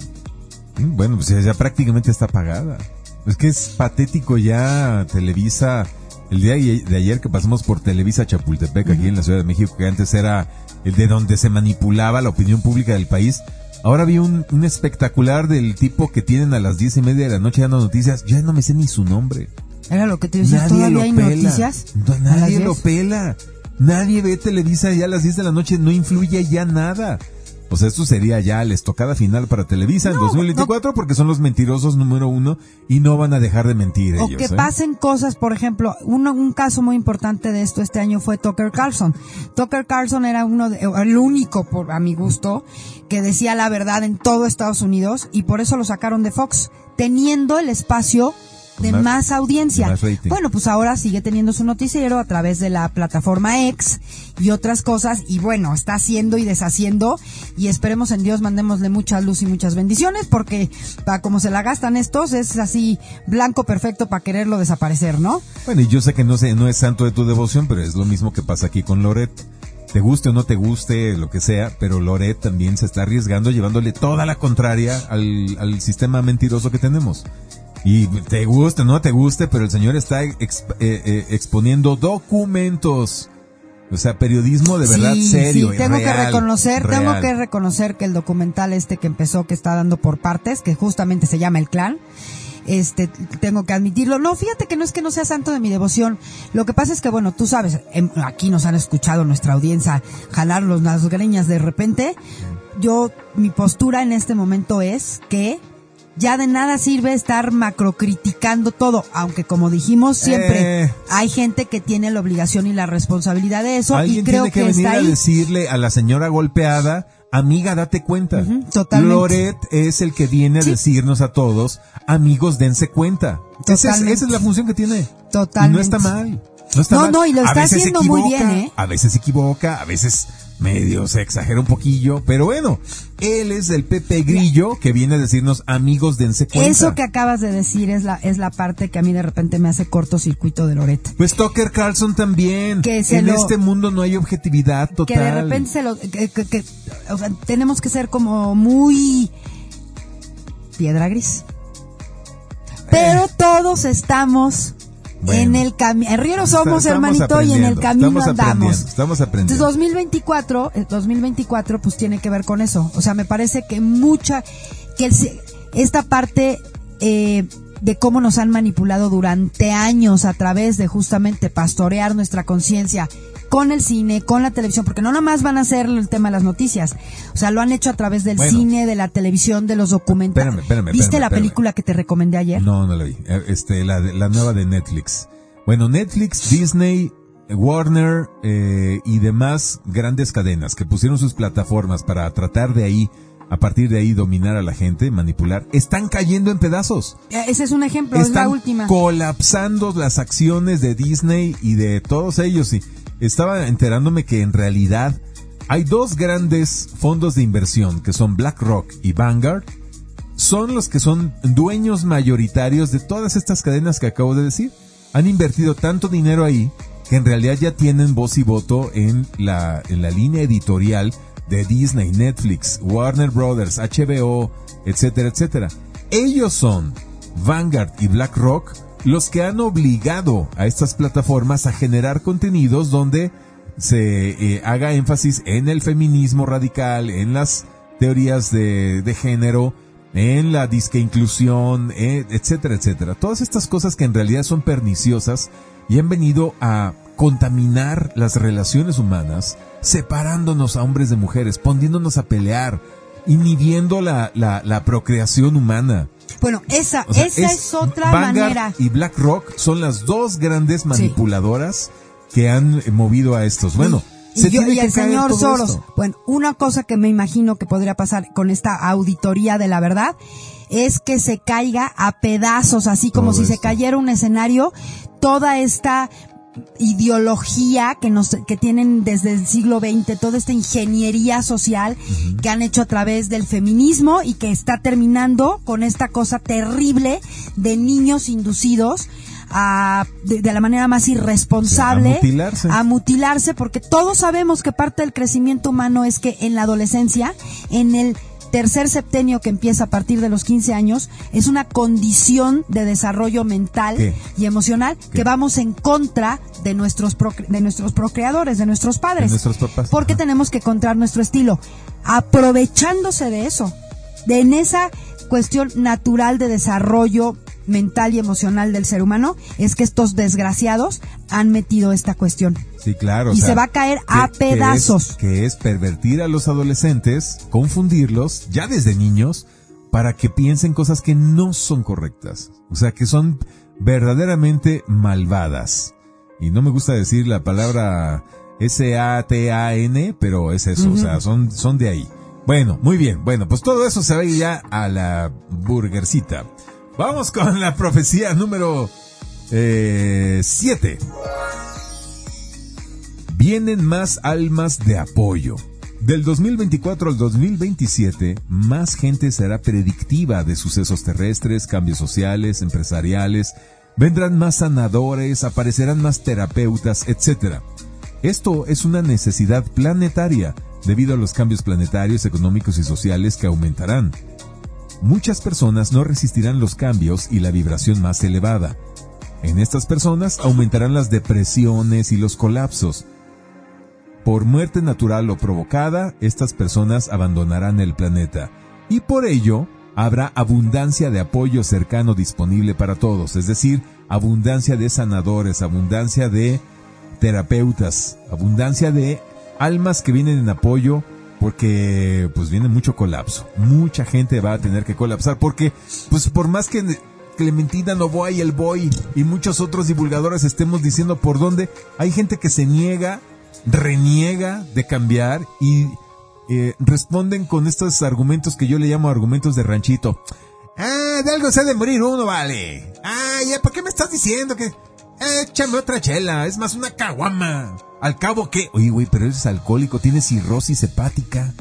Mm, Bueno, pues ya, ya prácticamente está pagada. Es que es patético ya Televisa. El día de ayer que pasamos por Televisa Chapultepec, aquí en la Ciudad de México, que antes era el de donde se manipulaba la opinión pública del país. Ahora vi un, un espectacular del tipo que tienen a las diez y media de la noche dando noticias. Ya no me sé ni su nombre. Era lo que te decía, Nadie todavía hay pela. noticias. No, nadie 10? lo pela. Nadie ve Televisa ya a las 10 de la noche. No influye ya nada. Sea, esto sería ya la estocada final para Televisa en No, 2024 porque son los mentirosos número uno y no van a dejar de mentir O ellos. que ¿eh? pasen cosas, por ejemplo, uno, un caso muy importante de esto este año fue Tucker Carlson. Tucker Carlson era uno de, el único, por, a mi gusto, que decía la verdad en todo Estados Unidos y por eso lo sacaron de Fox, teniendo el espacio de Más- más, audiencia. de más rating. bueno, pues ahora sigue teniendo su noticiero a través de la plataforma X y otras cosas y bueno, está haciendo y deshaciendo y esperemos en Dios mandémosle mucha luz y muchas bendiciones porque para como se la gastan estos es así blanco perfecto para quererlo desaparecer, ¿no? Bueno, y yo sé que no, sé, no es santo de tu devoción, pero es lo mismo que pasa aquí con Loret. Te guste o no te guste, lo que sea, pero Loret también se está arriesgando llevándole toda la contraria al, al sistema mentiroso que tenemos. Y te guste o no te guste, pero el señor está eh, eh, exponiendo documentos. O sea, periodismo de verdad sí, serio. sí, tengo que real, reconocer, tengo que reconocer que el documental este que empezó, que está dando por partes, que justamente se llama El Clan, este, tengo que admitirlo. No, fíjate que no es que no sea santo de mi devoción. Lo que pasa es que, bueno, tú sabes, em, aquí nos han escuchado nuestra audiencia jalarlos las greñas de repente. Yo, mi postura en este momento es que ya de nada sirve estar macrocriticando todo, aunque como dijimos siempre, Eh. hay gente que tiene la obligación y la responsabilidad de eso y Alguien creo tiene que, que, venir está a ahí. decirle a la señora golpeada, amiga, date cuenta. Totalmente. Loret es el que viene a Sí. decirnos a todos, amigos, dense cuenta. Esa es, esa es la función que tiene. Totalmente. Y no está mal. No, está No, mal. no, y lo está haciendo muy bien, ¿eh? A veces se equivoca, a veces medio se exagera un poquillo, pero bueno, él es el Pepe Grillo que viene a decirnos amigos dense cuenta. Eso que acabas de decir es la, es la parte que a mí de repente me hace cortocircuito de Loret. Pues Tucker Carlson también. Que en lo- este mundo no hay objetividad total. Que de repente se lo, que, que- que- o sea, tenemos que ser como muy piedra gris. Pero todos estamos Eh. Bueno. en el camino. En Río somos, hermanito, y en el camino estamos andamos. aprendiendo, Estamos Entonces aprendiendo. 2024, el 2024 pues tiene que ver con eso. O sea, me parece que mucha, que el esta parte eh, de cómo nos han manipulado durante años a través de justamente pastorear nuestra conciencia con el cine, con la televisión, porque no nada más van a hacer el tema de las noticias. O sea, lo han hecho a través del Bueno. cine, de la televisión, de los documentales. Espérame, espérame, ¿Viste espérame, la espérame. película que te recomendé ayer? No, no la vi. Eh, Este, la, la nueva de Netflix. Bueno, Netflix, Disney, Warner eh, y demás grandes cadenas que pusieron sus plataformas para tratar de ahí, a partir de ahí, dominar a la gente, manipular, están cayendo en pedazos. Eh, Ese es un ejemplo, es la última. colapsando las acciones de Disney y de todos ellos. Y estaba enterándome que en realidad hay dos grandes fondos de inversión que son BlackRock y Vanguard. Son los que son dueños mayoritarios de todas estas cadenas que acabo de decir. Han invertido tanto dinero ahí que en realidad ya tienen voz y voto en la, en la línea editorial de Disney, Netflix, Warner Brothers, HBO, etcétera, etcétera. Ellos son Vanguard y BlackRock los que han obligado a estas plataformas a generar contenidos donde se eh, haga énfasis en el feminismo radical, en las teorías de, de género, en la disque inclusión, eh, etcétera, etcétera. Todas estas cosas que en realidad son perniciosas y han venido a contaminar las relaciones humanas, separándonos a hombres de mujeres, poniéndonos a pelear, inhibiendo la, la, la procreación humana. Bueno, esa, O sea, esa es, otra Vanguard manera. Y BlackRock son las dos grandes manipuladoras que han eh, movido a estos. Bueno, Y, se yo- tiene y que el caer señor todo Soros. esto. Bueno, una cosa que me imagino que podría pasar con esta auditoría de la verdad es que se caiga a pedazos, así como Todo si se cayera un escenario, toda esta ideología que nos que tienen desde el siglo XX, toda esta ingeniería social que han hecho a través del feminismo y que está terminando con esta cosa terrible de niños inducidos a, de, de la manera más irresponsable Sí, a mutilarse. a mutilarse porque todos sabemos que parte del crecimiento humano es que en la adolescencia, en el tercer septenio que empieza a partir de los 15 años, es una condición de desarrollo mental ¿Qué? y emocional que vamos en contra de nuestros procre- de nuestros procreadores, de nuestros padres. De nuestros papás. Porque Ajá. tenemos que encontrar nuestro estilo, aprovechándose de eso, de en esa cuestión natural de desarrollo mental y emocional del ser humano, es que estos desgraciados han metido esta cuestión. Sí, claro. o Y sea, se va a caer a que- pedazos. Que es, que es pervertir a los adolescentes, confundirlos, ya desde niños, para que piensen cosas que no son correctas. O sea, que son verdaderamente malvadas. Y no me gusta decir la palabra S-A-T-A-N, pero es eso. O sea, son, son de ahí. Bueno, muy bien. Bueno, pues todo eso se va a ir ya a la burgercita. Vamos con la profecía número 7 vienen más almas de apoyo. Del 2024 al 2027, más gente será predictiva de sucesos terrestres, cambios sociales, empresariales, vendrán más sanadores, aparecerán más terapeutas, etc. Esto es una necesidad planetaria debido a los cambios planetarios, económicos y sociales que aumentarán. Muchas personas no resistirán los cambios y la vibración más elevada. En estas personas aumentarán las depresiones y los colapsos, por muerte natural o provocada, estas personas abandonarán el planeta. Y por ello, habrá abundancia de apoyo cercano disponible para todos, es decir, abundancia de sanadores, abundancia de terapeutas, abundancia de almas que vienen en apoyo porque pues viene mucho colapso. Mucha gente va a tener que colapsar porque pues por más que Clementina Novoa y el Boy y muchos otros divulgadores estemos diciendo por dónde, hay gente que se niega reniega de cambiar y eh, responden con estos argumentos que yo le llamo argumentos de ranchito. Ah, de algo se ha de morir uno, vale. Ah, ya, ¿por qué me estás diciendo que... échame otra chela, es más una caguama. Al cabo que, oye, güey, pero eres alcohólico, tienes cirrosis hepática.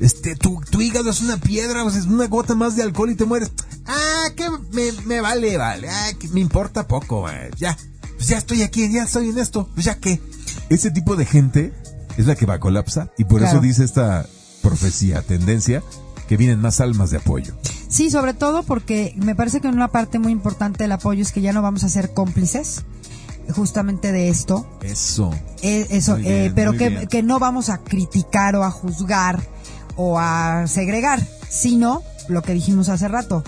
Este, tu, tu hígado es una piedra, sea, es una gota más de alcohol y te mueres. Ah, que me, me vale, vale, ah, que me importa poco, ya, pues ya estoy aquí, ya estoy en esto, pues ya qué. Ese tipo de gente es la que va a colapsar y por Claro. eso dice esta profecía, tendencia, que vienen más almas de apoyo. Sí, sobre todo porque me parece que una parte muy importante del apoyo es que ya no vamos a ser cómplices justamente de esto. Eso. Eh, eso, eh, pero que, que no vamos a criticar o a juzgar o a segregar, sino lo que dijimos hace rato.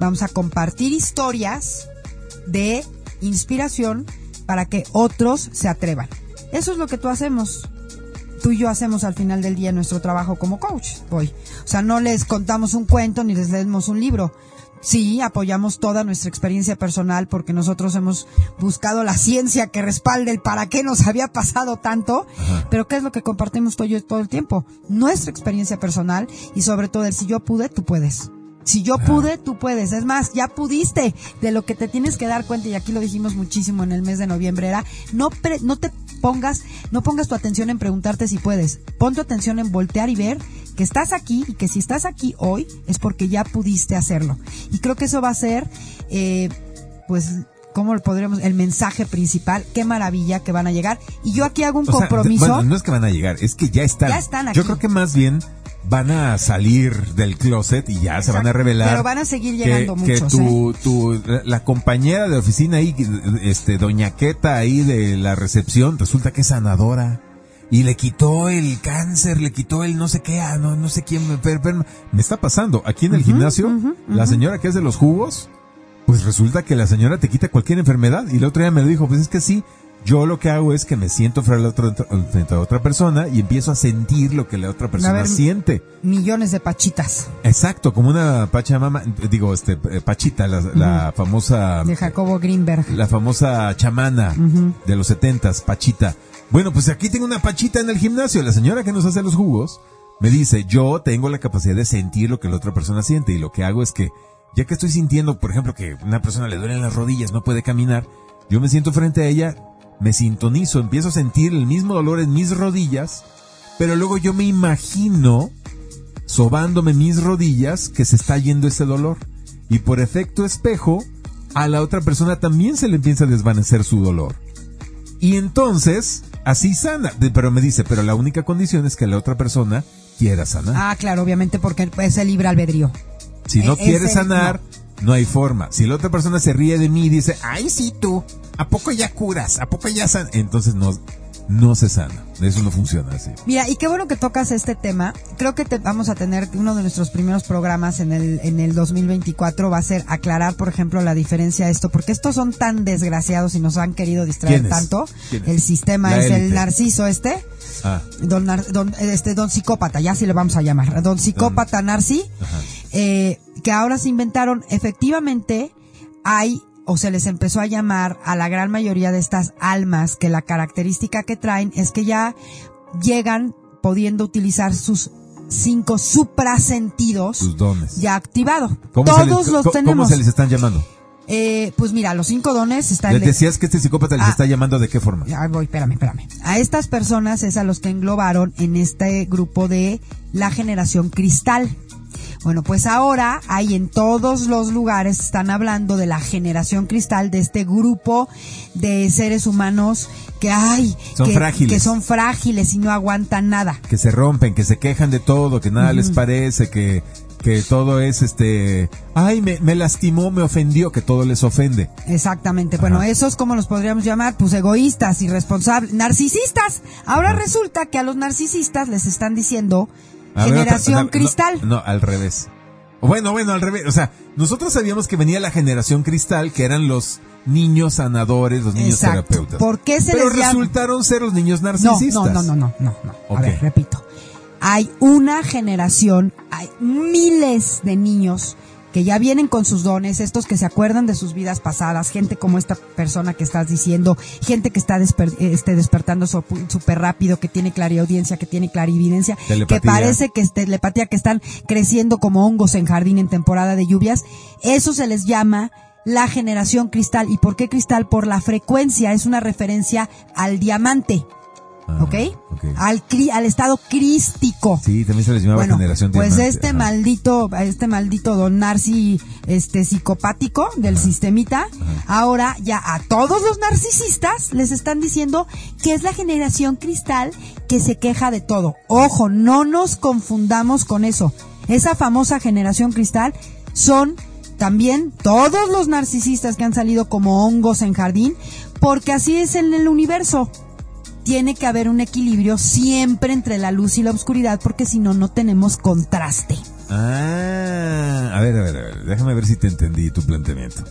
Vamos a compartir historias de inspiración para que otros se atrevan. Eso es lo que tú hacemos. Tú y yo hacemos al final del día nuestro trabajo como coach. Hoy. O sea, no les contamos un cuento ni les leemos un libro. Sí, apoyamos toda nuestra experiencia personal porque nosotros hemos buscado la ciencia que respalde el para qué nos había pasado tanto, pero ¿qué es lo que compartimos todo, yo- todo el tiempo? Nuestra experiencia personal y sobre todo el si yo pude, tú puedes. Si yo pude, tú puedes. Es más, ya pudiste. De lo que te tienes que dar cuenta, y aquí lo dijimos muchísimo en el mes de noviembre, era no, pre- no te pongas, no pongas tu atención en preguntarte si puedes. Pon tu atención en voltear y ver que estás aquí y que si estás aquí hoy es porque ya pudiste hacerlo. Y creo que eso va a ser, eh, pues, ¿cómo lo podríamos? El mensaje principal. Qué maravilla que van a llegar. Y yo aquí hago un O sea, compromiso. bueno, no es que van a llegar, es que ya están. Ya están Yo aquí. creo que más bien van a salir del closet y ya se van a revelar. Pero van a seguir llegando que, muchos, ¿eh? tu, tu, la, la compañera de oficina ahí, este, doña Queta ahí de la recepción, resulta que es sanadora. Y le quitó el cáncer, le quitó el no sé qué, ah, no, no sé quién, me- me está pasando. Aquí en el gimnasio, la señora que es de los jugos, pues resulta que la señora te quita cualquier enfermedad. Y el otro día me dijo, pues es que sí, yo lo que hago es que me siento frente a, la otra, frente a otra persona y empiezo a sentir lo que la otra persona ver, siente. Millones de pachitas Exacto, como una pachamama, digo, este, eh, pachita, la, la famosa, de Jacobo Greenberg. la famosa chamana de los setentas, pachita. Bueno, pues aquí tengo una pachita en el gimnasio. La señora que nos hace los jugos me dice, yo tengo la capacidad de sentir lo que la otra persona siente y lo que hago es que, ya que estoy sintiendo, por ejemplo, que una persona le duelen las rodillas, no puede caminar, yo me siento frente a ella, me sintonizo, empiezo a sentir el mismo dolor en mis rodillas, pero luego yo me imagino sobándome mis rodillas que se está yendo ese dolor. Y por efecto espejo, a la otra persona también se le empieza a desvanecer su dolor. Y entonces, así sana. Pero me dice, pero la única condición es que la otra persona quiera sanar. Ah, claro, obviamente porque es el libre albedrío. si no e- quiere sanar, no. Hay forma. Si la otra persona se ríe de mí y dice, ay, sí, tú, ¿a poco ya curas? ¿A poco ya sanas? Entonces no, no se sana. Eso no funciona así. Mira, y qué bueno que tocas este tema. Creo que te, vamos a tener uno de nuestros primeros programas en el, en el 2024 va a ser aclarar, por ejemplo, la diferencia de esto, porque estos son tan desgraciados y nos han querido distraer tanto. El sistema La es el narciso este. Ah, Don, don, este, don psicópata, ya sí le vamos a llamar, don psicópata Narci, eh, que ahora se inventaron, efectivamente, hay, o se les empezó a llamar a la gran mayoría de estas almas, que la característica que traen es que ya llegan pudiendo utilizar sus cinco suprasentidos Sus dones. ya activado. ¿Cómo se Todos les- los tenemos. ¿Cómo se les están llamando? Eh, pues mira, los cinco dones están... Les decías que este psicópata les Ah. está llamando de qué forma. Ya voy, espérame, espérame. A estas personas es a los que englobaron en este grupo de la generación cristal. Bueno, pues ahora hay en todos los lugares, están hablando de la generación cristal, de este grupo de seres humanos que hay, Son que, frágiles. que son frágiles y no aguantan nada. que se rompen, que se quejan de todo, que nada les parece, que, que todo es este, ay, me, me lastimó, me ofendió, que todo les ofende. Exactamente. Bueno, esos como los podríamos llamar, pues egoístas, irresponsables, narcisistas. Ahora resulta que a los narcisistas les están diciendo A ver, generación cristal. No, no, al revés. Bueno, bueno, al revés. O sea, nosotros sabíamos que venía la generación cristal, que eran los niños sanadores, los niños Exacto. terapeutas. ¿Por qué se Pero les llama? resultaron ser los niños narcisistas. no, no, no, no, no, no. A ver, repito. Hay una generación, hay miles de niños que ya vienen con sus dones, estos que se acuerdan de sus vidas pasadas, gente como esta persona que estás diciendo, gente que está desper- este, despertando súper rápido, que tiene clariaudiencia, que tiene clarividencia, Telepatía. que parece que es telepatía, que están creciendo como hongos en jardín en temporada de lluvias. Eso se les llama la generación cristal. ¿Y por qué cristal? Por la frecuencia, es una referencia al diamante. Ah, ¿Ok? ok. Al, cri- al estado crístico. Sí, también se les llamaba Bueno, generación pues este ajá. maldito, este maldito don Narci, este psicopático del sistemita, ahora ya a todos los narcisistas les están diciendo que es la generación cristal que se queja de todo. Ojo, no nos confundamos con eso. Esa famosa generación cristal son también todos los narcisistas que han salido como hongos en jardín, porque así es en el universo tiene que haber un equilibrio siempre entre la luz y la oscuridad, porque si no, no tenemos contraste. Ah, a ver, a ver, a ver, déjame ver si te entendí tu planteamiento.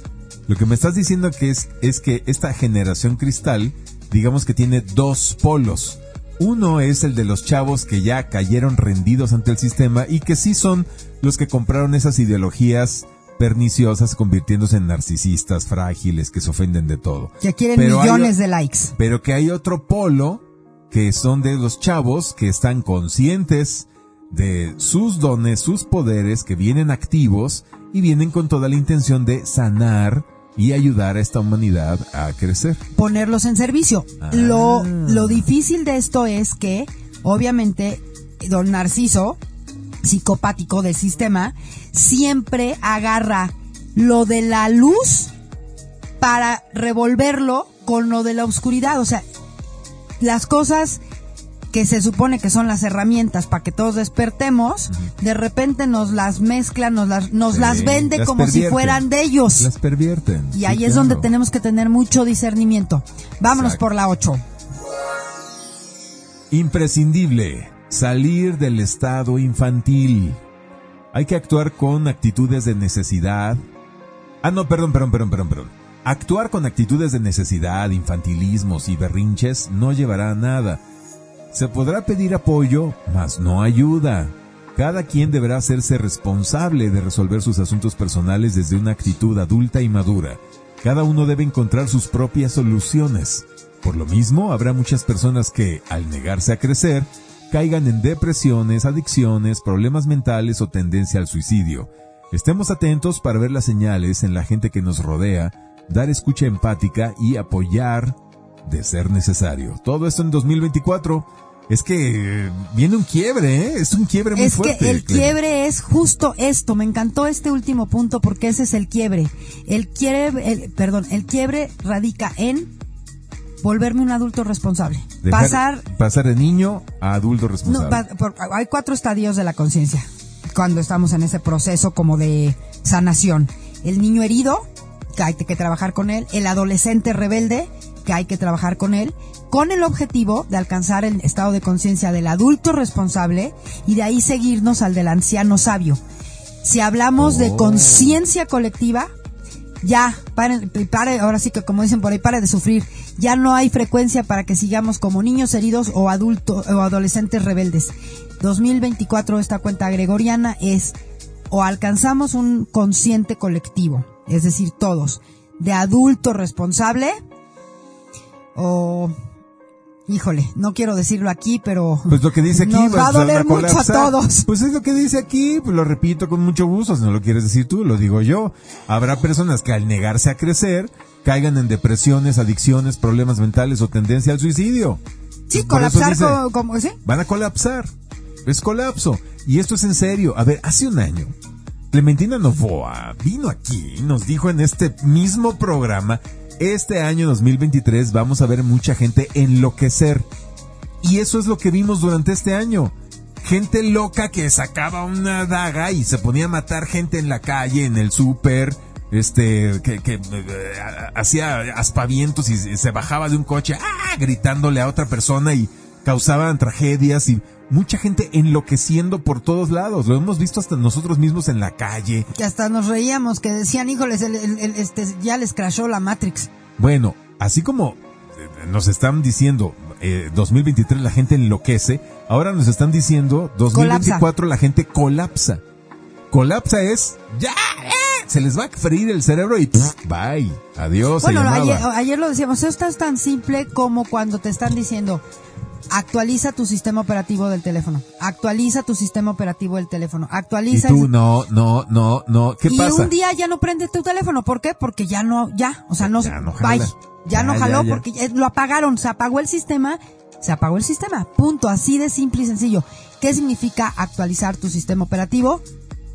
Lo que me estás diciendo que es, es que esta generación cristal, digamos que tiene dos polos. Uno es el de los chavos que ya cayeron rendidos ante el sistema y que sí son los que compraron esas ideologías perniciosas convirtiéndose en narcisistas, frágiles, que se ofenden de todo. Que quieren Pero millones de likes. Pero que hay otro polo que son de los chavos que están conscientes de sus dones, sus poderes, que vienen activos y vienen con toda la intención de sanar y ayudar a esta humanidad a crecer. Ponerlos en servicio. Ah. Lo, lo difícil de esto es que, obviamente, don Narciso, psicopático del sistema, siempre agarra lo de la luz para revolverlo con lo de la oscuridad. O sea, las cosas que se supone que son las herramientas para que todos despertemos, de repente nos las mezclan, nos las, nos Sí, las vende las como si fueran de ellos. Las pervierten. Y sí, ahí es claro. donde tenemos que tener mucho discernimiento. Vámonos Exacto. por la 8. Imprescindible. Salir del estado infantil. Hay que actuar con actitudes de necesidad. Ah, no, perdón, perdón, perdón, perdón, perdón. Actuar con actitudes de necesidad, infantilismos y berrinches no llevará a nada. Se podrá pedir apoyo, mas no ayuda. Cada quien deberá hacerse responsable de resolver sus asuntos personales desde una actitud adulta y madura. Cada uno debe encontrar sus propias soluciones. Por lo mismo, habrá muchas personas que, al negarse a crecer, caigan en depresiones, adicciones, problemas mentales o tendencia al suicidio. Estemos atentos para ver las señales en la gente que nos rodea, dar escucha empática y apoyar de ser necesario. Todo esto en 2024. Es que eh, viene un quiebre, ¿eh? Es un quiebre muy Es fuerte. que el quiebre es justo esto. Me encantó este último punto porque ese es el quiebre. El quiebre, el- perdón, el quiebre radica en volverme un adulto responsable. Dejar- Pasar pasar de niño a adulto responsable. No, pa- por- hay cuatro estadios de la conciencia cuando estamos en ese proceso como de sanación. El niño herido, que hay que trabajar con él. El adolescente rebelde, que hay que trabajar con él. Con el objetivo de alcanzar el estado de conciencia del adulto responsable y de ahí seguirnos al del anciano sabio. Si hablamos de Oh. conciencia colectiva, ya, pare, pare, ahora sí que como dicen por ahí, pare de sufrir. Ya no hay frecuencia para que sigamos como niños heridos o adultos o adolescentes rebeldes. 2024 esta cuenta gregoriana es o alcanzamos un consciente colectivo, es decir, todos, de adulto responsable o híjole, no quiero decirlo aquí, pero Pues lo que dice aquí nos va a pues, doler mucho a todos. Pues es lo que dice aquí, pues lo repito con mucho gusto, si no lo quieres decir tú, lo digo yo. Habrá personas que al negarse a crecer caigan en depresiones, adicciones, problemas mentales o tendencia al suicidio. Sí, colapsar dice, como, como ¿sí? Van a colapsar. Es colapso. Y esto es en serio. A ver, hace un año, Clementina Novoa vino aquí y nos dijo en este mismo programa, este año 2023 vamos a ver mucha gente enloquecer. Y eso es lo que vimos durante este año. Gente loca que sacaba una daga y se ponía a matar gente en la calle, en el súper, este, que, que eh, hacía aspavientos y se bajaba de un coche, ¡ah! gritándole a otra persona y causaban tragedias y mucha gente enloqueciendo por todos lados. Lo hemos visto hasta nosotros mismos en la calle. que hasta nos reíamos, que decían, híjoles, el- el- el- este, ya les crashó la Matrix. Bueno, así como eh, nos están diciendo eh, 2023 la gente enloquece, ahora nos están diciendo 2024 la gente colapsa. Colapsa es ya, eh, se les va a freír el cerebro y pff, bye, adiós. Bueno, ayer, ayer lo decíamos, esto es tan simple como cuando te están diciendo, Actualiza tu sistema operativo del teléfono. Actualiza tu sistema operativo del teléfono. Y Actualiza. tú, no, no, no, no. ¿Qué y pasa? un día ya no prende tu teléfono. ¿Por qué? Porque ya no, ya, o sea, no, Ya no bye. Ya, Ya, no jaló ya. porque lo apagaron, se apagó el sistema, se apagó el sistema. Punto, así de simple y sencillo. ¿Qué significa actualizar tu sistema operativo?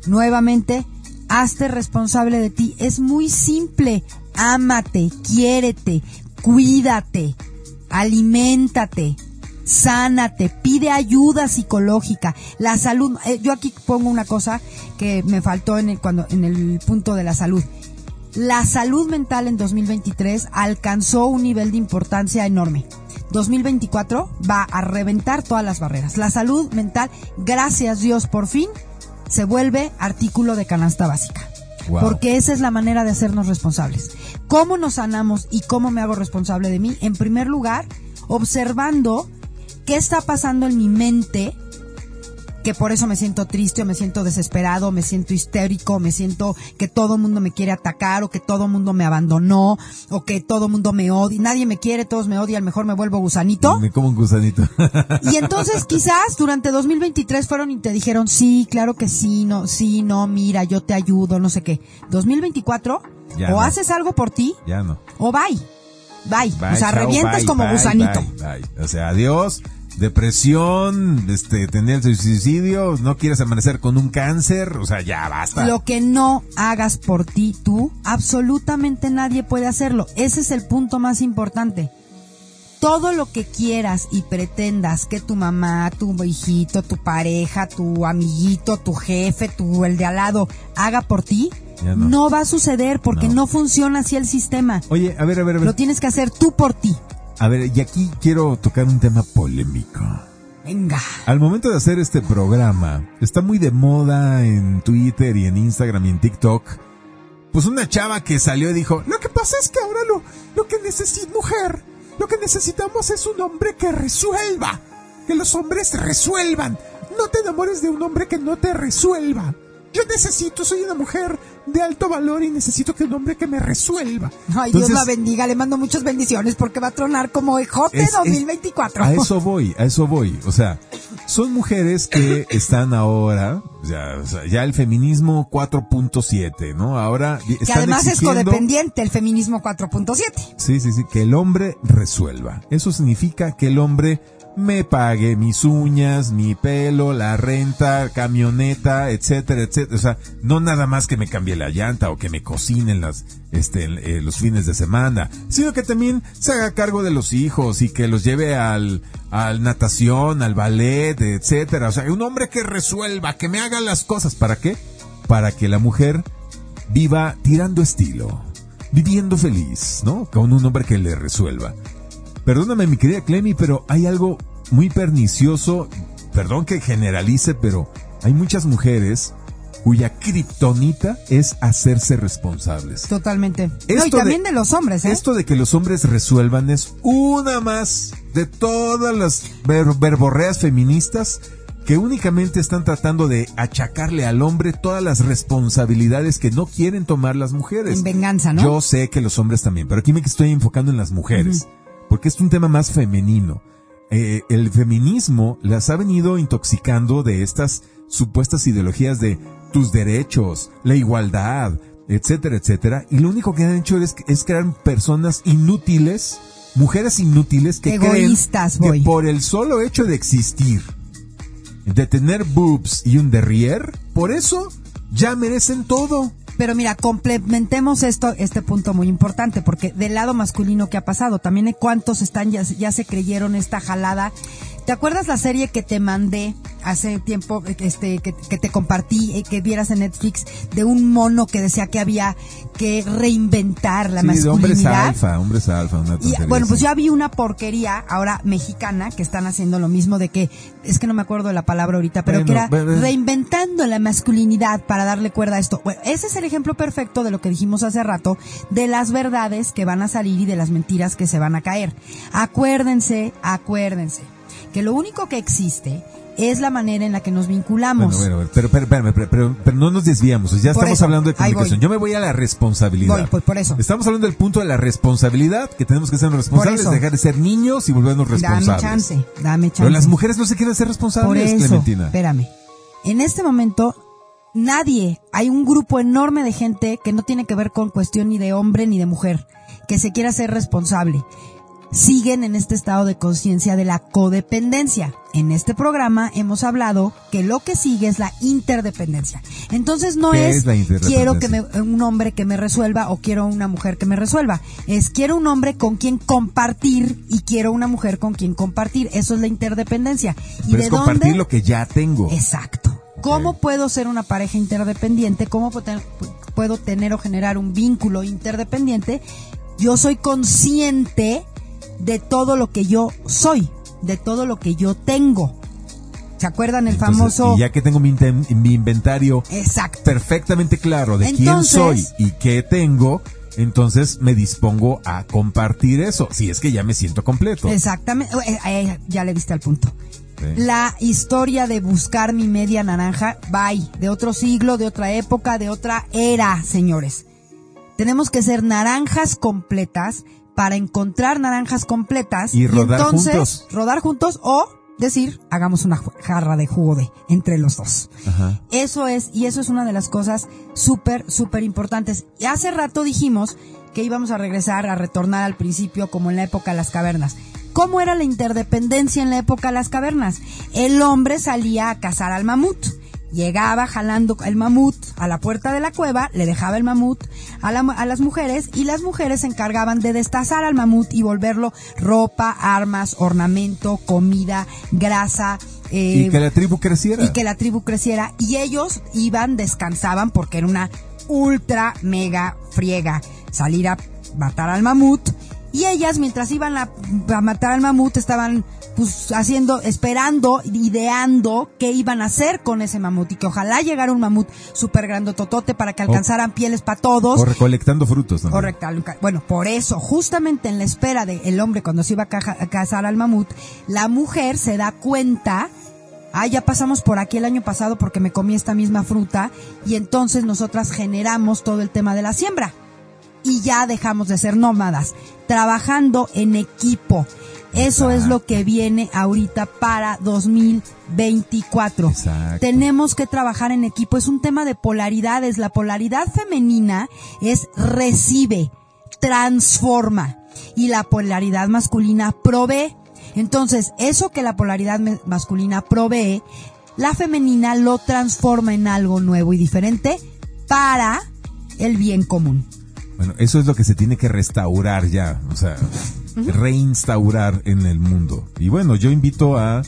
Nuevamente, hazte responsable de ti. Es muy simple. Ámate, quiérete, cuídate, aliméntate, sánate, pide ayuda psicológica. La salud, eh, yo aquí pongo una cosa que me faltó en el, cuando, en el punto de la salud. La salud mental en 2023 alcanzó un nivel de importancia enorme. 2024 va a reventar todas las barreras. La salud mental, gracias Dios, por fin se vuelve artículo de canasta básica. Wow. Porque esa es la manera de hacernos responsables. ¿Cómo nos sanamos y cómo me hago responsable de mí? En primer lugar, observando qué está pasando en mi mente, que por eso me siento triste o me siento desesperado, me siento histérico, me siento que todo el mundo me quiere atacar o que todo el mundo me abandonó o que todo el mundo me odia. Nadie me quiere, todos me odian, mejor me vuelvo gusanito. Me como un gusanito. Y entonces quizás durante 2023 fueron y te dijeron, sí, claro que sí, no, sí, no, mira, yo te ayudo, no sé qué. 2024, Ya o no. haces algo por ti, ya no. o bye. Bye. Bye, o sea, chao, revientas bye, como bye, gusanito. O sea, adiós, depresión, este, tener suicidio, no quieres amanecer con un cáncer, o sea, ya basta. Lo que no hagas por ti, tú, absolutamente nadie puede hacerlo. Ese es el punto más importante. Todo lo que quieras y pretendas que tu mamá, tu hijito, tu pareja, tu amiguito, tu jefe, tu el de al lado haga por ti, Ya no. no. va a suceder porque No. no. funciona así el sistema. Oye, a ver, a ver, a ver. Lo tienes que hacer tú por ti. A ver, y aquí quiero tocar un tema polémico. Venga. Al momento de hacer este programa, está muy de moda en Twitter y en Instagram y en TikTok. Pues una chava que salió y dijo, lo que pasa es que ahora lo, lo que necesita mujer, lo que necesitamos es un hombre que resuelva. Que los hombres resuelvan. No te enamores de un hombre que no te resuelva. Yo necesito, soy una mujer de alto valor y necesito que un hombre que me resuelva. Ay, Dios la bendiga, le mando muchas bendiciones porque va a tronar como ejote Es- es- 2024. A eso voy, a eso voy. O sea, son mujeres que están ahora, ya, o sea, ya el feminismo 4.7, ¿no? Ahora que además es codependiente el feminismo 4.7. Sí, sí, sí, que el hombre resuelva. Eso significa que el hombre me pague mis uñas, mi pelo, la renta, camioneta, etcétera, etcétera. O sea, no nada más que me cambie la llanta o que me cocinen las, este, eh, los fines de semana, sino que también se haga cargo de los hijos y que los lleve al, al natación, al ballet, etcétera. O sea, un hombre que resuelva, que me haga las cosas. ¿Para qué? Para que la mujer viva tirando estilo, viviendo feliz, ¿no? Con un hombre que le resuelva. Perdóname, mi querida Clemi, pero hay algo muy pernicioso, perdón que generalice, pero hay muchas mujeres cuya kriptonita es hacerse responsables. Totalmente. no, y Esto de- también de, los hombres, ¿eh? Esto de que los hombres resuelvan es una más de todas las ver- verborreas feministas que únicamente están tratando de achacarle al hombre todas las responsabilidades que no quieren tomar las mujeres. En venganza, ¿no? Yo sé que los hombres también, pero aquí me estoy enfocando en las mujeres, porque es un tema más femenino. Eh, el feminismo las ha venido intoxicando de estas supuestas ideologías de tus derechos, la igualdad, etcétera, etcétera, y lo único que han hecho es, es crear personas inútiles, mujeres inútiles que Egoístas, creen voy. que por el solo hecho de existir, de tener boobs y un derrier, por eso ya merecen todo. Pero mira, complementemos esto, este punto muy importante, porque del lado masculino que ha pasado, también cuántos están, ya, ya se creyeron esta jalada. ¿Te acuerdas la serie que te mandé hace tiempo, eh, este, que, que te compartí, eh, que vieras en Netflix, de un mono que decía que había que reinventar la Sí, de hombres masculinidad? alfa, hombres alfa, una Y tontería bueno, pues así. ya vi una porquería ahora mexicana que están haciendo lo mismo de que, es que no me acuerdo de la palabra ahorita, pero Bueno, que era bueno. reinventando la masculinidad para darle cuerda a esto. Bueno, ese es el ejemplo perfecto de lo que dijimos hace rato, de las verdades que van a salir y de las mentiras que se van a caer. Acuérdense, acuérdense, que lo único que existe es la manera en la que nos vinculamos. Bueno, bueno, pero, pero, pero, pero- pero no nos desviamos, ya Por estamos eso, hablando de comunicación. Yo me voy a la responsabilidad. Voy, pues por eso. Estamos hablando del punto de la responsabilidad, que tenemos que ser responsables, dejar de ser niños y volvernos Dame responsables. chance, dame chance. Pero las mujeres no se quieren ser Por responsables, eso, Clementina. espérame. En este momento, nadie, hay un grupo enorme de gente que no tiene que ver con cuestión ni de hombre ni de mujer, que se quiera ser responsable. Siguen en este estado de conciencia de la codependencia. En este programa hemos hablado que lo que sigue es la interdependencia. Entonces no ¿Qué es, quiero que me, un hombre que me resuelva o quiero una mujer que me resuelva. Es quiero un hombre con quien compartir y quiero una mujer con quien compartir. Eso es la interdependencia. ¿Y Pero de es compartir dónde? lo que ya tengo. Exacto. ¿Cómo puedo ser una pareja interdependiente? ¿Cómo puedo tener o generar un vínculo interdependiente? Yo soy consciente de todo lo que yo soy, de todo lo que yo tengo. ¿Se acuerdan el Entonces, famoso? Y ya que tengo mi, mi inventario Exacto. perfectamente claro de quién soy y qué tengo, entonces me dispongo a compartir eso. Si es que ya me siento completo. Exactamente. Eh, eh, ya le diste al punto. Sí. La historia de buscar mi media naranja, bye, de otro siglo, de otra época, de otra era, señores. Tenemos que ser naranjas completas para encontrar naranjas completas Y rodar entonces juntos. rodar juntos o decir, hagamos una jarra de jugo de entre los dos. Ajá. Eso es, y eso es una de las cosas súper, súper importantes. Y hace rato dijimos que íbamos a regresar, a retornar al principio como en la época de las cavernas. ¿Cómo era la interdependencia en la época de las cavernas? El hombre salía a cazar al mamut. Llegaba jalando el mamut a la puerta de la cueva, le dejaba el mamut a, la- a las mujeres y las mujeres se encargaban de destazar al mamut y volverlo ropa, armas, ornamento, comida, grasa. eh, y que la tribu creciera. y que la tribu creciera y ellos iban, descansaban porque era una ultra mega friega salir a matar al mamut y ellas mientras iban a, a matar al mamut estaban pues haciendo, esperando, ideando qué iban a hacer con ese mamut y que ojalá llegara un mamut súper grandototote para que alcanzaran pieles para todos o recolectando frutos también. Correcto. Luca. Bueno, por eso, justamente en la espera del hombre cuando se iba a, caja- a cazar al mamut, la mujer se da cuenta, ah, ya pasamos por aquí el año pasado porque me comí esta misma fruta, y entonces nosotras generamos todo el tema de la siembra. Y ya dejamos de ser nómadas, trabajando en equipo. Eso es lo que viene ahorita para 2024. Exacto. Tenemos que trabajar en equipo. Es un tema de polaridades. La polaridad femenina es recibe, transforma. Y la polaridad masculina provee. Entonces, eso que la polaridad masculina provee, la femenina lo transforma en algo nuevo y diferente para el bien común. Bueno, eso es lo que se tiene que restaurar ya, o sea, reinstaurar en el mundo. Y bueno, yo invito a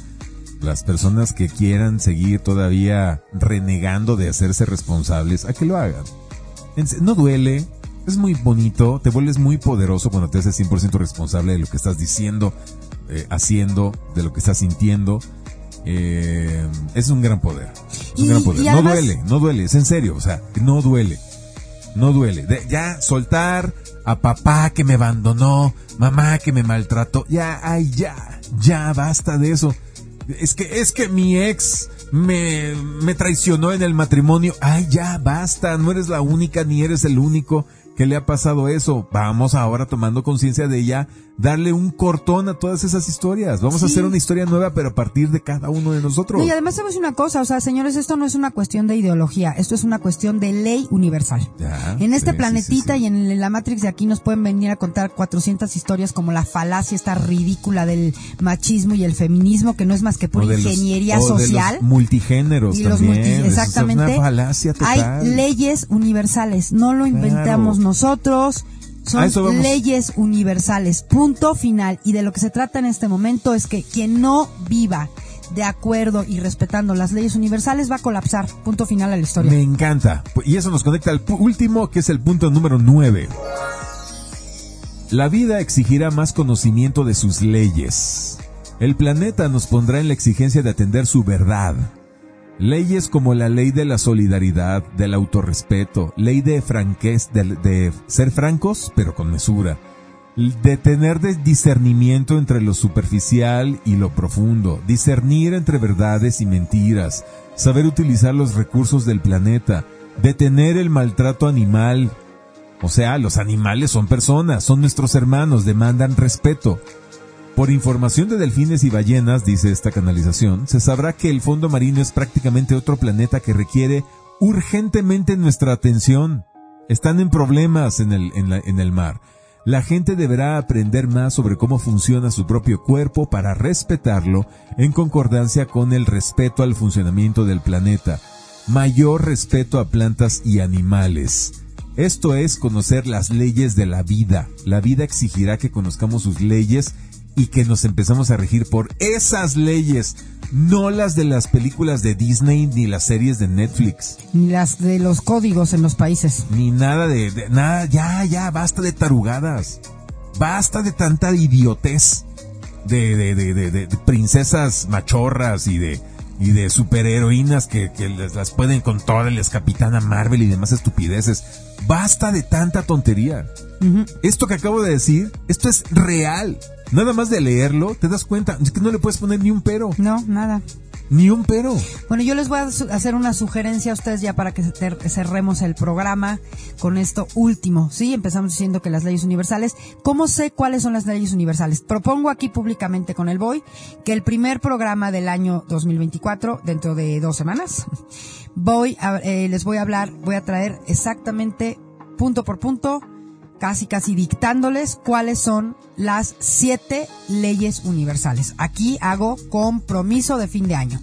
las personas que quieran seguir todavía renegando de hacerse responsables a que lo hagan. No duele, es muy bonito, te vuelves muy poderoso cuando te haces 100% responsable de lo que estás diciendo, eh, haciendo, de lo que estás sintiendo. Eh, es un gran poder. Es un Y- gran poder. y no además- duele, no duele, es en serio, o sea, no duele. No duele. De- ya soltar a papá que me abandonó, mamá que me maltrató, ya, ay, ya, ya basta de eso. Es que, es que mi ex me, me traicionó en el matrimonio. Ay, ya, basta, no eres la única ni eres el único que le ha pasado eso. Vamos ahora tomando conciencia de ella, darle un cortón a todas esas historias. Vamos a hacer una historia nueva, pero a partir de cada uno de nosotros. No, y además sabes una cosa, o sea, señores, esto no es una cuestión de ideología, esto es una cuestión de ley universal. Ya, En este sí, planetita sí, y en la Matrix de aquí nos pueden venir a contar 400 historias como la falacia esta ridícula del machismo y el feminismo, que no es más que pura los- ingeniería o de los social. multigéneros y los multi- exactamente. Es una falacia total. Hay leyes universales, no lo inventamos nosotros. Son leyes universales, punto final. Y de lo que se trata en este momento es que quien no viva de acuerdo y respetando las leyes universales va a colapsar, punto final a la historia. Me encanta. Y eso nos conecta al último, que es el punto número 9. La vida exigirá más conocimiento de sus leyes. El planeta nos pondrá en la exigencia de atender su verdad. Leyes como la ley de la solidaridad, del autorrespeto, ley de franquez, de, de ser francos, pero con mesura. de tener discernimiento entre lo superficial y lo profundo, discernir entre verdades y mentiras, saber utilizar los recursos del planeta, detener el maltrato animal. O sea, los animales son personas, son nuestros hermanos, demandan respeto. Por información de delfines y ballenas, dice esta canalización, se sabrá que el fondo marino es prácticamente otro planeta que requiere urgentemente nuestra atención. Están en problemas en el, mar. La gente deberá aprender más sobre cómo funciona su propio cuerpo para respetarlo en concordancia con el respeto al funcionamiento del planeta. Mayor respeto a plantas y animales. Esto es conocer las leyes de la vida. La vida exigirá que conozcamos sus leyes y que nos empezamos a regir por esas leyes, no las de las películas de Disney ni las series de Netflix. Ni las de los códigos en los países. Ni nada de, nada, ya, ya, basta de tarugadas. Basta de tanta idiotez de, de, de, de, princesas machorras y de, y de superheroínas que, que las pueden con toda la Capitana Marvel y demás estupideces. Basta de tanta tontería. Esto que acabo de decir, esto es real. Nada más de leerlo, te das cuenta, es que no le puedes poner ni un pero. No, nada. Ni un pero. Bueno, yo les voy a hacer una sugerencia a ustedes ya para que cerremos el programa con esto último. Sí, empezamos diciendo que las leyes universales. ¿Cómo sé cuáles son las leyes universales? Propongo aquí públicamente con el BOY que el primer programa del año 2024, dentro de dos semanas, voy a, eh, les voy a hablar, voy a traer exactamente punto por punto casi casi dictándoles cuáles son las siete leyes universales. Aquí hago compromiso de fin de año.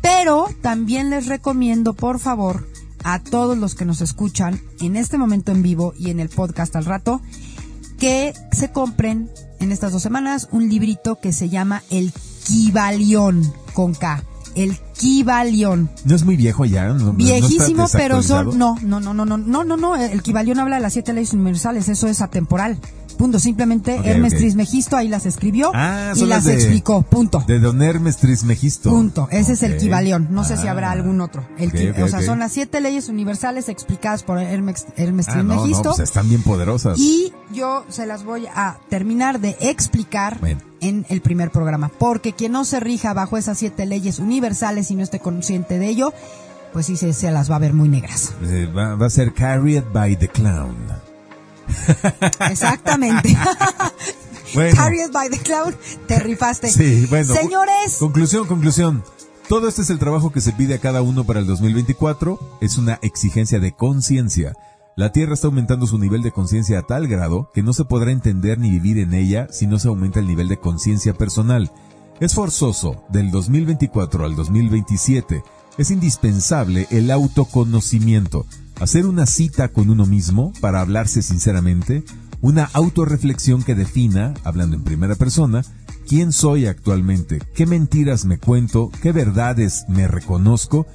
Pero también les recomiendo, por favor, a todos los que nos escuchan en este momento en vivo y en el podcast al rato, que se compren en estas dos semanas un librito que se llama El Kibalión con K el Kibalión. No es muy viejo ya. Viejísimo, pero son. No, no, no, no, no, no, no, no. El Kibalión habla de las siete leyes universales. Eso es atemporal. Punto. Simplemente Hermes Trismegisto ahí las escribió ah, y las explicó. Punto. De don Hermes Trismegisto. Punto. Ese es el Kibalión. No sé si habrá ah. algún otro. El o sea, son las siete leyes universales explicadas por Hermes, Hermes ah, Trismegisto. No, pues están bien poderosas. Y yo se las voy a terminar de explicar. en el primer programa. Porque quien no se rija bajo esas siete leyes universales y no esté consciente de ello, pues sí se, las va a ver muy negras. Eh, va, va, a ser carried by the clown. Exactamente. Carried by the Cloud, te rifaste. Sí, bueno. Señores. Conclusión, conclusión. Todo este es el trabajo que se pide a cada uno para el 2024. Es una exigencia de conciencia. La Tierra está aumentando su nivel de conciencia a tal grado que no se podrá entender ni vivir en ella si no se aumenta el nivel de conciencia personal. Es forzoso, del 2024 al 2027, es indispensable el autoconocimiento, hacer una cita con uno mismo para hablarse sinceramente, una autorreflexión que defina, hablando en primera persona, quién soy actualmente, qué mentiras me cuento, qué verdades me reconozco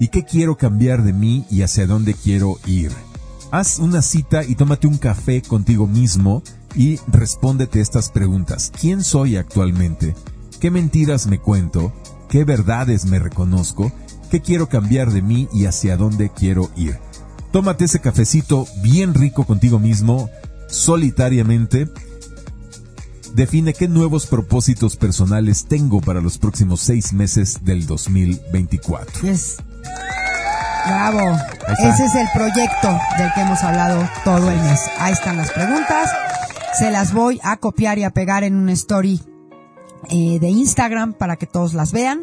y qué quiero cambiar de mí y hacia dónde quiero ir. Haz una cita y tómate un café contigo mismo y respóndete estas preguntas. ¿Quién soy actualmente? ¿Qué mentiras me cuento? ¿Qué verdades me reconozco? ¿Qué quiero cambiar de mí y hacia dónde quiero ir? Tómate ese cafecito bien rico contigo mismo, solitariamente. Define qué nuevos propósitos personales tengo para los próximos seis meses del 2024. Yes. Bravo. Ese es el proyecto del que hemos hablado todo el mes. Ahí están las preguntas. Se las voy a copiar y a pegar en una story eh, de Instagram para que todos las vean.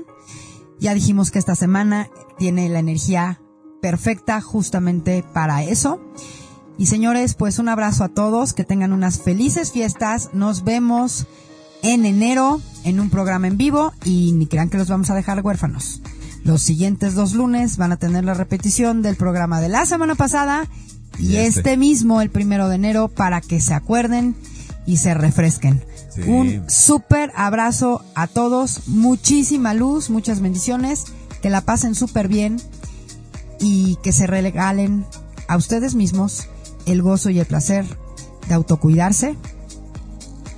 Ya dijimos que esta semana tiene la energía perfecta justamente para eso. Y señores, pues un abrazo a todos, que tengan unas felices fiestas. Nos vemos en enero en un programa en vivo y ni crean que los vamos a dejar huérfanos. Los siguientes dos lunes van a tener la repetición del programa de la semana pasada y, este. este. mismo, el primero de enero, para que se acuerden y se refresquen. Un súper abrazo a todos, muchísima luz, muchas bendiciones, que la pasen súper bien y que se regalen a ustedes mismos el gozo y el placer de autocuidarse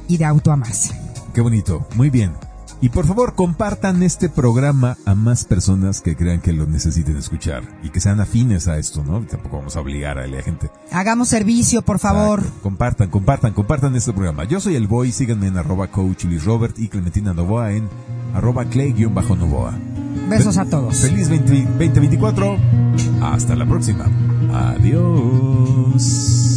y de autoamarse. Qué bonito, muy bien. Y por favor, compartan este programa a más personas que crean que lo necesiten escuchar y que sean afines a esto, ¿no? Tampoco vamos a obligar a la gente. Hagamos servicio, por favor. Exacto. Compartan, compartan, compartan este programa. Yo soy el Boy, síganme en arroba coach Luis Robert y Clementina Novoa en arroba clay-novoa. Besos a todos. Feliz 20 2024. Hasta la próxima. Adiós.